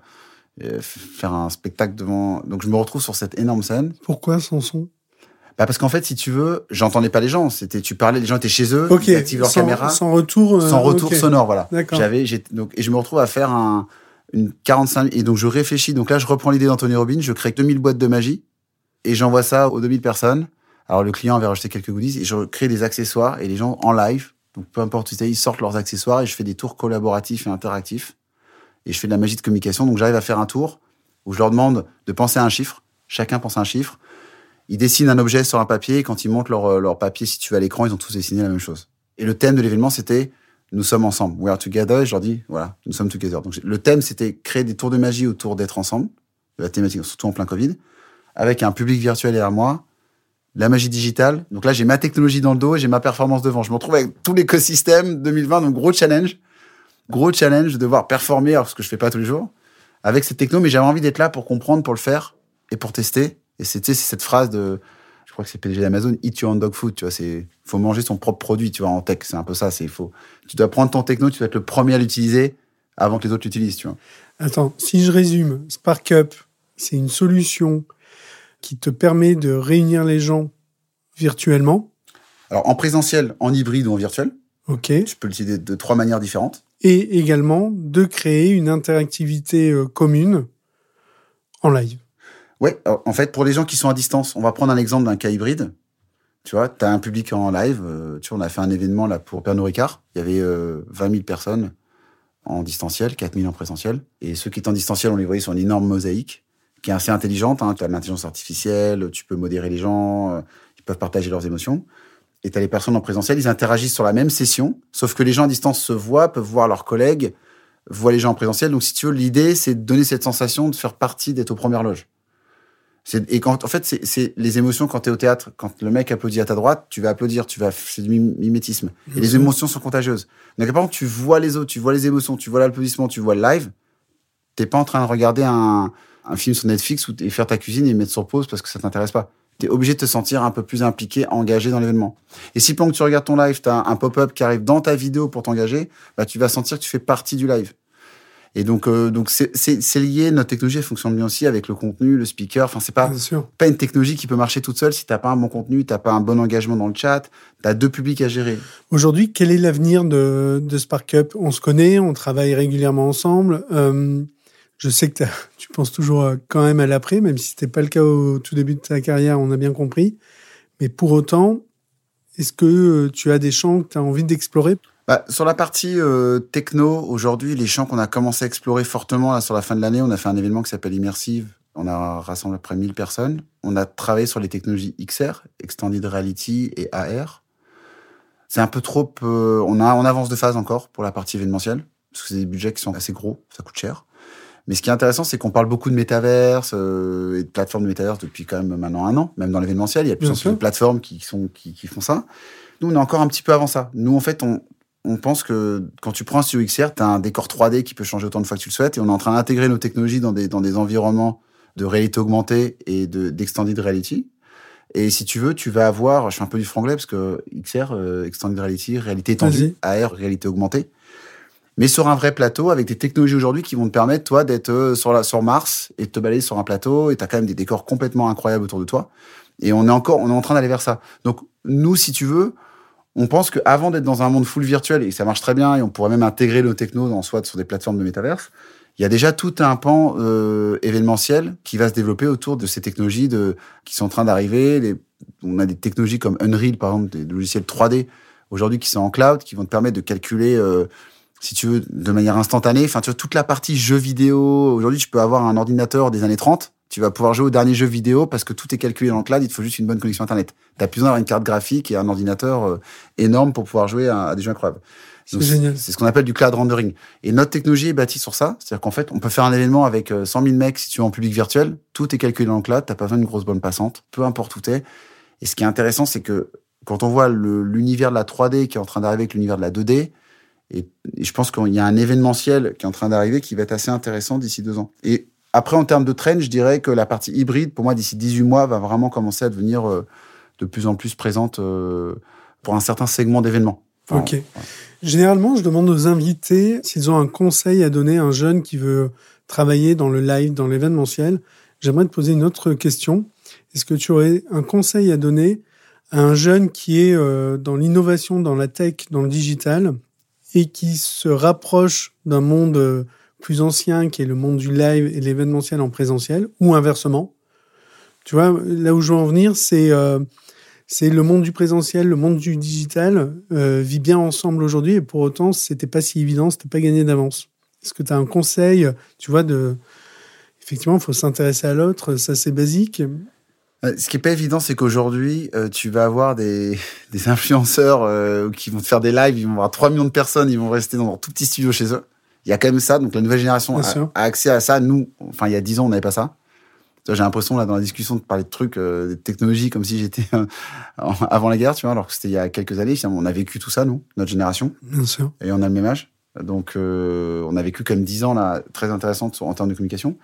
euh, faire un spectacle devant. Donc, je me retrouve sur cette énorme scène. Pourquoi sans son? Bah parce qu'en fait, si tu veux, j'entendais pas les gens. C'était, tu parlais, les gens étaient chez eux, ils activent leur caméra, sans retour, euh, sans retour sonore, voilà. J'avais, donc, et je me retrouve à faire un, une 45 et donc je réfléchis. Donc là, je reprends l'idée d'Anthony Robbins, je crée 2000 boîtes de magie et j'envoie ça aux 2000 personnes. Alors le client avait rajouté quelques goodies et je crée des accessoires et les gens en live, donc peu importe où ils sortent leurs accessoires et je fais des tours collaboratifs et interactifs et je fais de la magie de communication. Donc j'arrive à faire un tour où je leur demande de penser à un chiffre. Chacun pense à un chiffre Ils dessinent un objet sur un papier. Et quand ils montent leur, leur papier, si tu vas à l'écran, ils ont tous dessiné la même chose. Et le thème de l'événement, c'était nous sommes ensemble. We are together. Et je leur dis, voilà, nous sommes together. Donc, le thème, c'était créer des tours de magie autour d'être ensemble, de la thématique, surtout en plein Covid, avec un public virtuel derrière moi, la magie digitale. Donc là, j'ai ma technologie dans le dos et j'ai ma performance devant. Je me retrouve avec tout l'écosystème 2020, donc gros challenge. Gros challenge de devoir performer, alors ce que je fais pas tous les jours, avec cette techno, mais j'avais envie d'être là pour comprendre, pour le faire et pour tester. Et c'était cette phrase de, je crois que c'est PDG d'Amazon, eat your own dog food, tu vois, c'est, faut manger son propre produit, tu vois, en tech, c'est un peu ça, c'est faux. Tu dois prendre ton techno, tu dois être le premier à l'utiliser avant que les autres l'utilisent, tu vois. Attends, si je résume, SparkUp, c'est une solution qui te permet de réunir les gens virtuellement. Alors, en présentiel, en hybride ou en virtuel. OK. Tu peux l'utiliser de trois manières différentes. Et également de créer une interactivité euh, commune en live. Ouais, en fait, pour les gens qui sont à distance, on va prendre un exemple d'un cas hybride. Tu vois, tu as un public en live. Euh, tu vois, on a fait un événement là pour Pernod Ricard. Il y avait euh, 20 000 personnes en distanciel, 4 000 en présentiel. Et ceux qui étaient en distanciel, on les voyait sur une énorme mosaïque qui est assez intelligente. Hein. Tu as l'intelligence artificielle, tu peux modérer les gens, euh, ils peuvent partager leurs émotions. Et tu as les personnes en présentiel, ils interagissent sur la même session, sauf que les gens à distance se voient, peuvent voir leurs collègues, voient les gens en présentiel. Donc, si tu veux, l'idée, c'est de donner cette sensation de faire partie, d'être aux premières loges. Et quand, en fait, c'est les émotions quand tu es au théâtre. Quand le mec applaudit à ta droite, tu vas applaudir, tu vas, c'est du mimétisme. Et les émotions sont contagieuses. Donc, par contre, tu vois les autres, tu vois les émotions, tu vois l'applaudissement, tu vois le live. T'es pas en train de regarder un, un film sur Netflix ou et faire ta cuisine et mettre sur pause parce que ça t'intéresse pas. Tu es obligé de te sentir un peu plus impliqué, engagé dans l'événement. Et si pendant que tu regardes ton live, tu as un pop-up qui arrive dans ta vidéo pour t'engager, bah, tu vas sentir que tu fais partie du live. Et donc, euh, donc c'est lié. Notre technologie elle fonctionne bien aussi avec le contenu, le speaker. Enfin, c'est pas pas une technologie qui peut marcher toute seule si t'as pas un bon contenu, t'as pas un bon engagement dans le chat, t'as deux publics à gérer. Aujourd'hui, quel est l'avenir de, de SparkUp On se connaît, on travaille régulièrement ensemble. Euh, je sais que tu penses toujours euh, quand même à l'après, même si c'était pas le cas au tout début de ta carrière, on a bien compris. Mais pour autant, est-ce que euh, tu as des champs que tu as envie d'explorer? Bah, sur la partie euh, techno, aujourd'hui, les champs qu'on a commencé à explorer fortement là, sur la fin de l'année, on a fait un événement qui s'appelle Immersive. On a rassemblé près de 1000 personnes. On a travaillé sur les technologies XR, Extended Reality et AR. C'est un peu trop... on, a, on avance de phase encore pour la partie événementielle, parce que c'est des budgets qui sont assez gros, ça coûte cher. Mais ce qui est intéressant, c'est qu'on parle beaucoup de métaverse euh, et de plateformes de métaverse depuis quand même maintenant un an, même dans l'événementiel. Il y a plusieurs de plateformes qui, sont, qui, qui, font ça. Nous, on est encore un petit peu avant ça. Nous, en fait, on, on pense que quand tu prends un studio XR, tu as un décor 3D qui peut changer autant de fois que tu le souhaites. Et on est en train d'intégrer nos technologies dans des, dans des environnements de réalité augmentée et de, d'extended reality. Et si tu veux, tu vas avoir, je fais un peu du franglais parce que XR, euh, extended reality, réalité étendue, AR, réalité augmentée mais sur un vrai plateau avec des technologies aujourd'hui qui vont te permettre, toi, d'être euh, sur, la, sur Mars et de te balader sur un plateau et tu as quand même des décors complètement incroyables autour de toi. Et on est encore, on est en train d'aller vers ça. Donc, nous, si tu veux, on pense qu'avant d'être dans un monde full virtuel, et ça marche très bien, et on pourrait même intégrer nos technos en soit sur des plateformes de métaverse, il y a déjà tout un pan euh, événementiel qui va se développer autour de ces technologies de, qui sont en train d'arriver. On a des technologies comme Unreal, par exemple, des logiciels 3D aujourd'hui qui sont en cloud, qui vont te permettre de calculer euh, si tu veux, de manière instantanée. Enfin, tu vois, toute la partie jeux vidéo. Aujourd'hui, tu peux avoir un ordinateur des années 30. Tu vas pouvoir jouer au dernier jeu vidéo parce que tout est calculé dans le cloud. Il te faut juste une bonne connexion Internet. Tu as plus besoin d'avoir une carte graphique et un ordinateur euh, énorme pour pouvoir jouer à, des jeux incroyables. C'est génial. C'est ce qu'on appelle du cloud rendering. Et notre technologie est bâtie sur ça. C'est-à-dire qu'en fait, on peut faire un événement avec 100 euh, 000 mecs si tu es en public virtuel. Tout est calculé dans le cloud. T'as pas besoin d'une grosse bonne passante. Peu importe où t'es. Et ce qui est intéressant, c'est que quand on voit l'univers de la 3D qui est en train d'arriver avec l'univers de la 2D, et, je pense qu'il y a un événementiel qui est en train d'arriver qui va être assez intéressant d'ici deux ans. Et après, en termes de trend, je dirais que la partie hybride, pour moi, d'ici 18 mois, va vraiment commencer à devenir euh, de plus en plus présente euh, pour un certain segment d'événements. ok. Généralement, je demande aux invités s'ils ont un conseil à donner à un jeune qui veut travailler dans le live, dans l'événementiel. J'aimerais te poser une autre question. Est-ce que tu aurais un conseil à donner à un jeune qui est euh, dans l'innovation, dans la tech, dans le digital, et qui se rapproche d'un monde plus ancien qui est le monde du live et l'événementiel en présentiel ou inversement. Tu vois, là où je veux en venir, c'est euh, c'est le monde du présentiel, le monde du digital euh, vit bien ensemble aujourd'hui et pour autant, c'était pas si évident, c'était pas gagné d'avance. Est-ce que tu as un conseil, tu vois, de effectivement, il faut s'intéresser à l'autre, ça c'est basique. Ce qui est pas évident, c'est qu'aujourd'hui, euh, tu vas avoir des, des influenceurs euh, qui vont te faire des lives, ils vont avoir 3 millions de personnes, ils vont rester dans leur tout petit studio chez eux. Il y a quand même ça, donc la nouvelle génération a, accès à ça. Nous, enfin, il y a 10 ans, on n'avait pas ça. J'ai l'impression, là, dans la discussion, de parler de trucs, euh, de technologie, comme si j'étais euh, avant la guerre, tu vois, alors que c'était il y a quelques années. On a vécu tout ça, nous, notre génération, Bien sûr. et on a le même âge. Donc, euh, on a vécu même 10 ans, là, très intéressantes en termes de communication.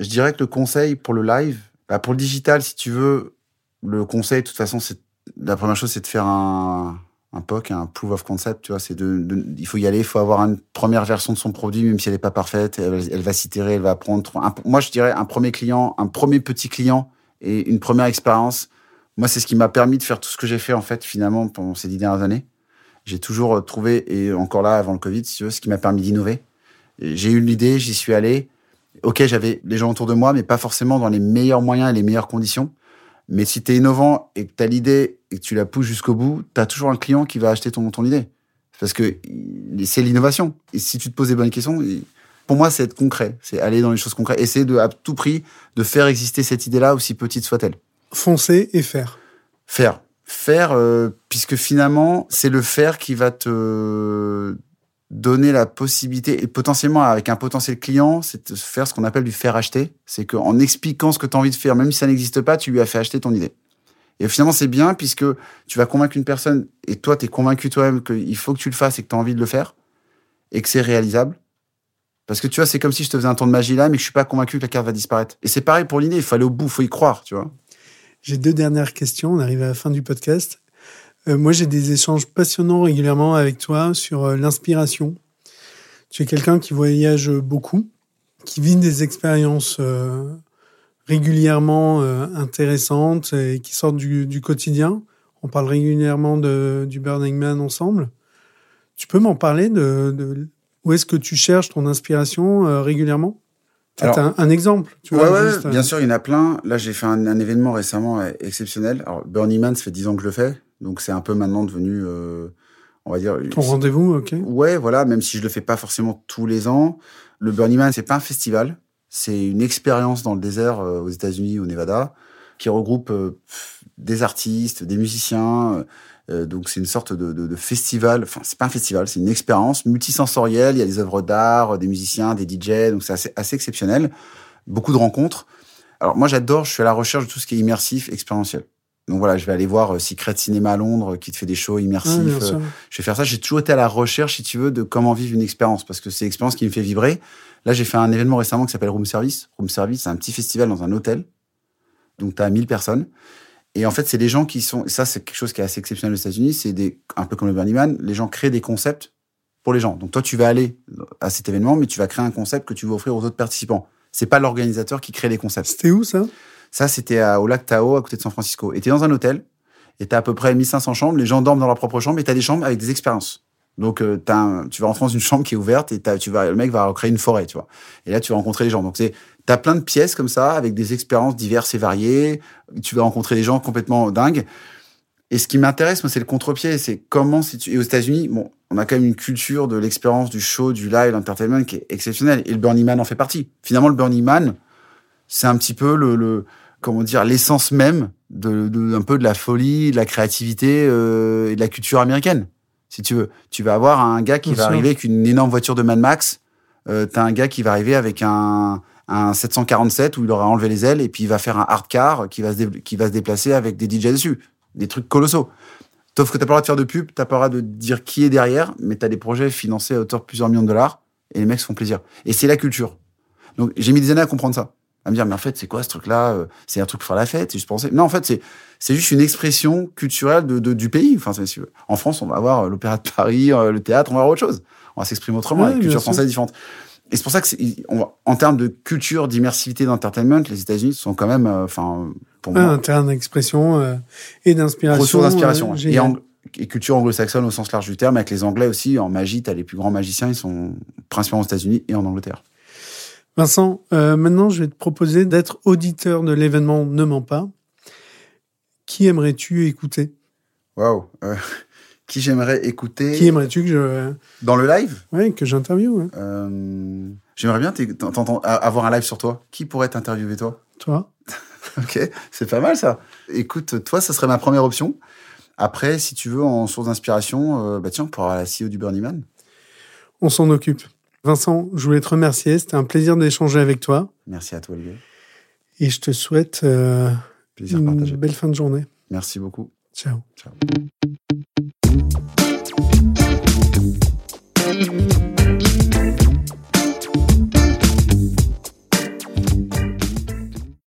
Je dirais que le conseil pour le live, bah, pour le digital, si tu veux, le conseil, de toute façon, c'est la première chose, c'est de faire un, un POC, un proof of concept. Tu vois, c'est de, de- il faut y aller, il faut avoir une première version de son produit, même si elle n'est pas parfaite. Elle, va s'itérer, elle va apprendre. Un- moi, je dirais un premier client, un premier petit client et une première expérience. Moi, c'est ce qui m'a permis de faire tout ce que j'ai fait en fait finalement pendant ces dix dernières années. J'ai toujours euh, trouvé et encore là avant le Covid, si tu veux, ce qui m'a permis d'innover. J'ai eu l'idée, j'y suis allé. Ok, j'avais les gens autour de moi, mais pas forcément dans les meilleurs moyens et les meilleures conditions. Mais si tu es innovant et que tu as l'idée et que tu la pousses jusqu'au bout, tu as toujours un client qui va acheter ton, ton idée. Parce que c'est l'innovation. Et si tu te poses des bonnes questions, pour moi, c'est être concret. C'est aller dans les choses concrètes. Essayer de, à tout prix de faire exister cette idée-là, aussi petite soit-elle. Foncer et faire. Faire. Faire, euh, puisque finalement, c'est le faire qui va te donner la possibilité, et potentiellement avec un potentiel client, c'est de faire ce qu'on appelle du faire acheter. C'est qu'en expliquant ce que tu as envie de faire, même si ça n'existe pas, tu lui as fait acheter ton idée. Et finalement, c'est bien puisque tu vas convaincre une personne, et toi, tu es convaincu toi-même qu'il faut que tu le fasses et que tu as envie de le faire, et que c'est réalisable. Parce que tu vois, c'est comme si je te faisais un tour de magie là, mais que je suis pas convaincu que la carte va disparaître. Et c'est pareil pour l'idée, il faut aller au bout, il faut y croire, tu vois. J'ai deux dernières questions. On arrive à la fin du podcast. Euh, moi, j'ai des échanges passionnants régulièrement avec toi sur euh, l'inspiration. Tu es quelqu'un qui voyage beaucoup, qui vit des expériences euh, régulièrement euh, intéressantes et qui sortent du, du quotidien. On parle régulièrement de, du Burning Man ensemble. Tu peux m'en parler de, de où est-ce que tu cherches ton inspiration euh, régulièrement? Un, Alors- un exemple. Tu ouais, vois, ouais, juste, euh, bien sûr, il y en a plein. Là, j'ai fait un, un événement récemment exceptionnel. Alors, Burning Man, ça fait 10 ans que je le fais. Donc, c'est un peu maintenant devenu, euh, on va dire... Ton rendez-vous, ok. Ouais, voilà, même si je le fais pas forcément tous les ans. Le Burning Man, c'est pas un festival. C'est une expérience dans le désert euh, aux États-Unis, au Nevada, qui regroupe euh, des artistes, des musiciens. euh, donc, c'est une sorte de, de, de festival. Enfin, c'est pas un festival, c'est une expérience multisensorielle. Il y a des œuvres d'art, des musiciens, des DJ. Donc, c'est assez, assez exceptionnel. Beaucoup de rencontres. Alors, moi, j'adore. Je suis à la recherche de tout ce qui est immersif, expérientiel. Donc voilà, je vais aller voir euh, Secret Cinéma à Londres, qui te fait des shows immersifs. euh, je vais faire ça. J'ai toujours été à la recherche, si tu veux, de comment vivre une expérience, parce que c'est l'expérience qui me fait vibrer. Là, j'ai fait un événement récemment qui s'appelle Room Service. Room Service, c'est un petit festival dans un hôtel. Donc, tu as 1000 personnes. Et en fait, c'est des gens qui sont. Ça, c'est quelque chose qui est assez exceptionnel aux États-Unis. C'est des, un peu comme le Burning Man. Les gens créent des concepts pour les gens. Donc, toi, tu vas aller à cet événement, mais tu vas créer un concept que tu veux offrir aux autres participants. C'est pas l'organisateur qui crée les concepts. C'était où ça? Ça, c'était au lac Tahoe, à côté de San Francisco. Et t'es dans un hôtel, et t'as à peu près 1500 chambres. Les gens dorment dans leur propre chambre, et t'as des chambres avec des expériences. Donc, euh, un- tu vas rentrer dans une chambre qui est ouverte, et tu vas, le mec va créer une forêt, tu vois. Et là, tu vas rencontrer les gens. Donc, c'est, t'as plein de pièces comme ça, avec des expériences diverses et variées. Tu vas rencontrer des gens complètement dingues. Et ce qui m'intéresse, moi, c'est le contre-pied. C'est comment, si tu, et aux États-Unis, bon, on a quand même une culture de l'expérience, du show, du live, l'entertainment qui est exceptionnelle. Et le Burning Man en fait partie. Finalement, le Burning Man, c'est un petit peu le, le comment dire, l'essence même de, de, un peu de la folie, de la créativité euh, et de la culture américaine. Si tu veux, tu vas avoir un gars qui Bien va sûr. arriver avec une énorme voiture de Mad Max. Euh, T'as un gars qui va arriver avec un, un 747 où il aura enlevé les ailes et puis il va faire un hard car qui va se, qui va se déplacer avec des DJ dessus. Des trucs colossaux. Sauf que t'as pas le droit de faire de pub, t'as pas le droit de dire qui est derrière, mais t'as des projets financés à hauteur de plusieurs millions de dollars et les mecs se font plaisir. Et c'est la culture. Donc j'ai mis des années à comprendre ça. À me dire, mais en fait, c'est quoi ce truc-là Euh, C'est un truc pour faire la fête Et je pensais, non, en fait, c'est c'est juste une expression culturelle de, de- du pays. Enfin, c'est- si. En France, on va avoir euh, l'opéra de Paris, euh, le théâtre, on va avoir autre chose. On va s'exprimer autrement, avec bien culture française différente. Et c'est pour ça que, c'est- on va- en termes de culture, d'immersivité, d'entertainment, les États-Unis sont quand même, euh, enfin, pour Ouais, moi, un terrain d'expression euh, et d'inspiration. ressource d'inspiration. euh, et, et culture anglo-saxonne au sens large du terme, avec les Anglais aussi. En magie, t'as les plus grands magiciens, ils sont principalement aux États-Unis et en Angleterre. Vincent, euh, maintenant, je vais te proposer d'être auditeur de l'événement Ne ment pas. Qui aimerais-tu écouter? Waouh. Euh, qui j'aimerais écouter? Qui aimerais-tu que je, dans le live? Ouais, que j'interviewe Euh, J'aimerais bien avoir un live sur toi. Qui pourrait t'interviewer toi? Toi ok, c'est pas mal ça. Écoute, toi, ça serait ma première option. Après, si tu veux, en source d'inspiration, euh, bah tiens, pour avoir la CEO du Burning Man. On s'en occupe. Vincent, je voulais te remercier. C'était un plaisir d'échanger avec toi. Merci à toi, Olivier. Et je te souhaite euh, une partagé. belle fin de journée. Merci beaucoup. Ciao. Ciao.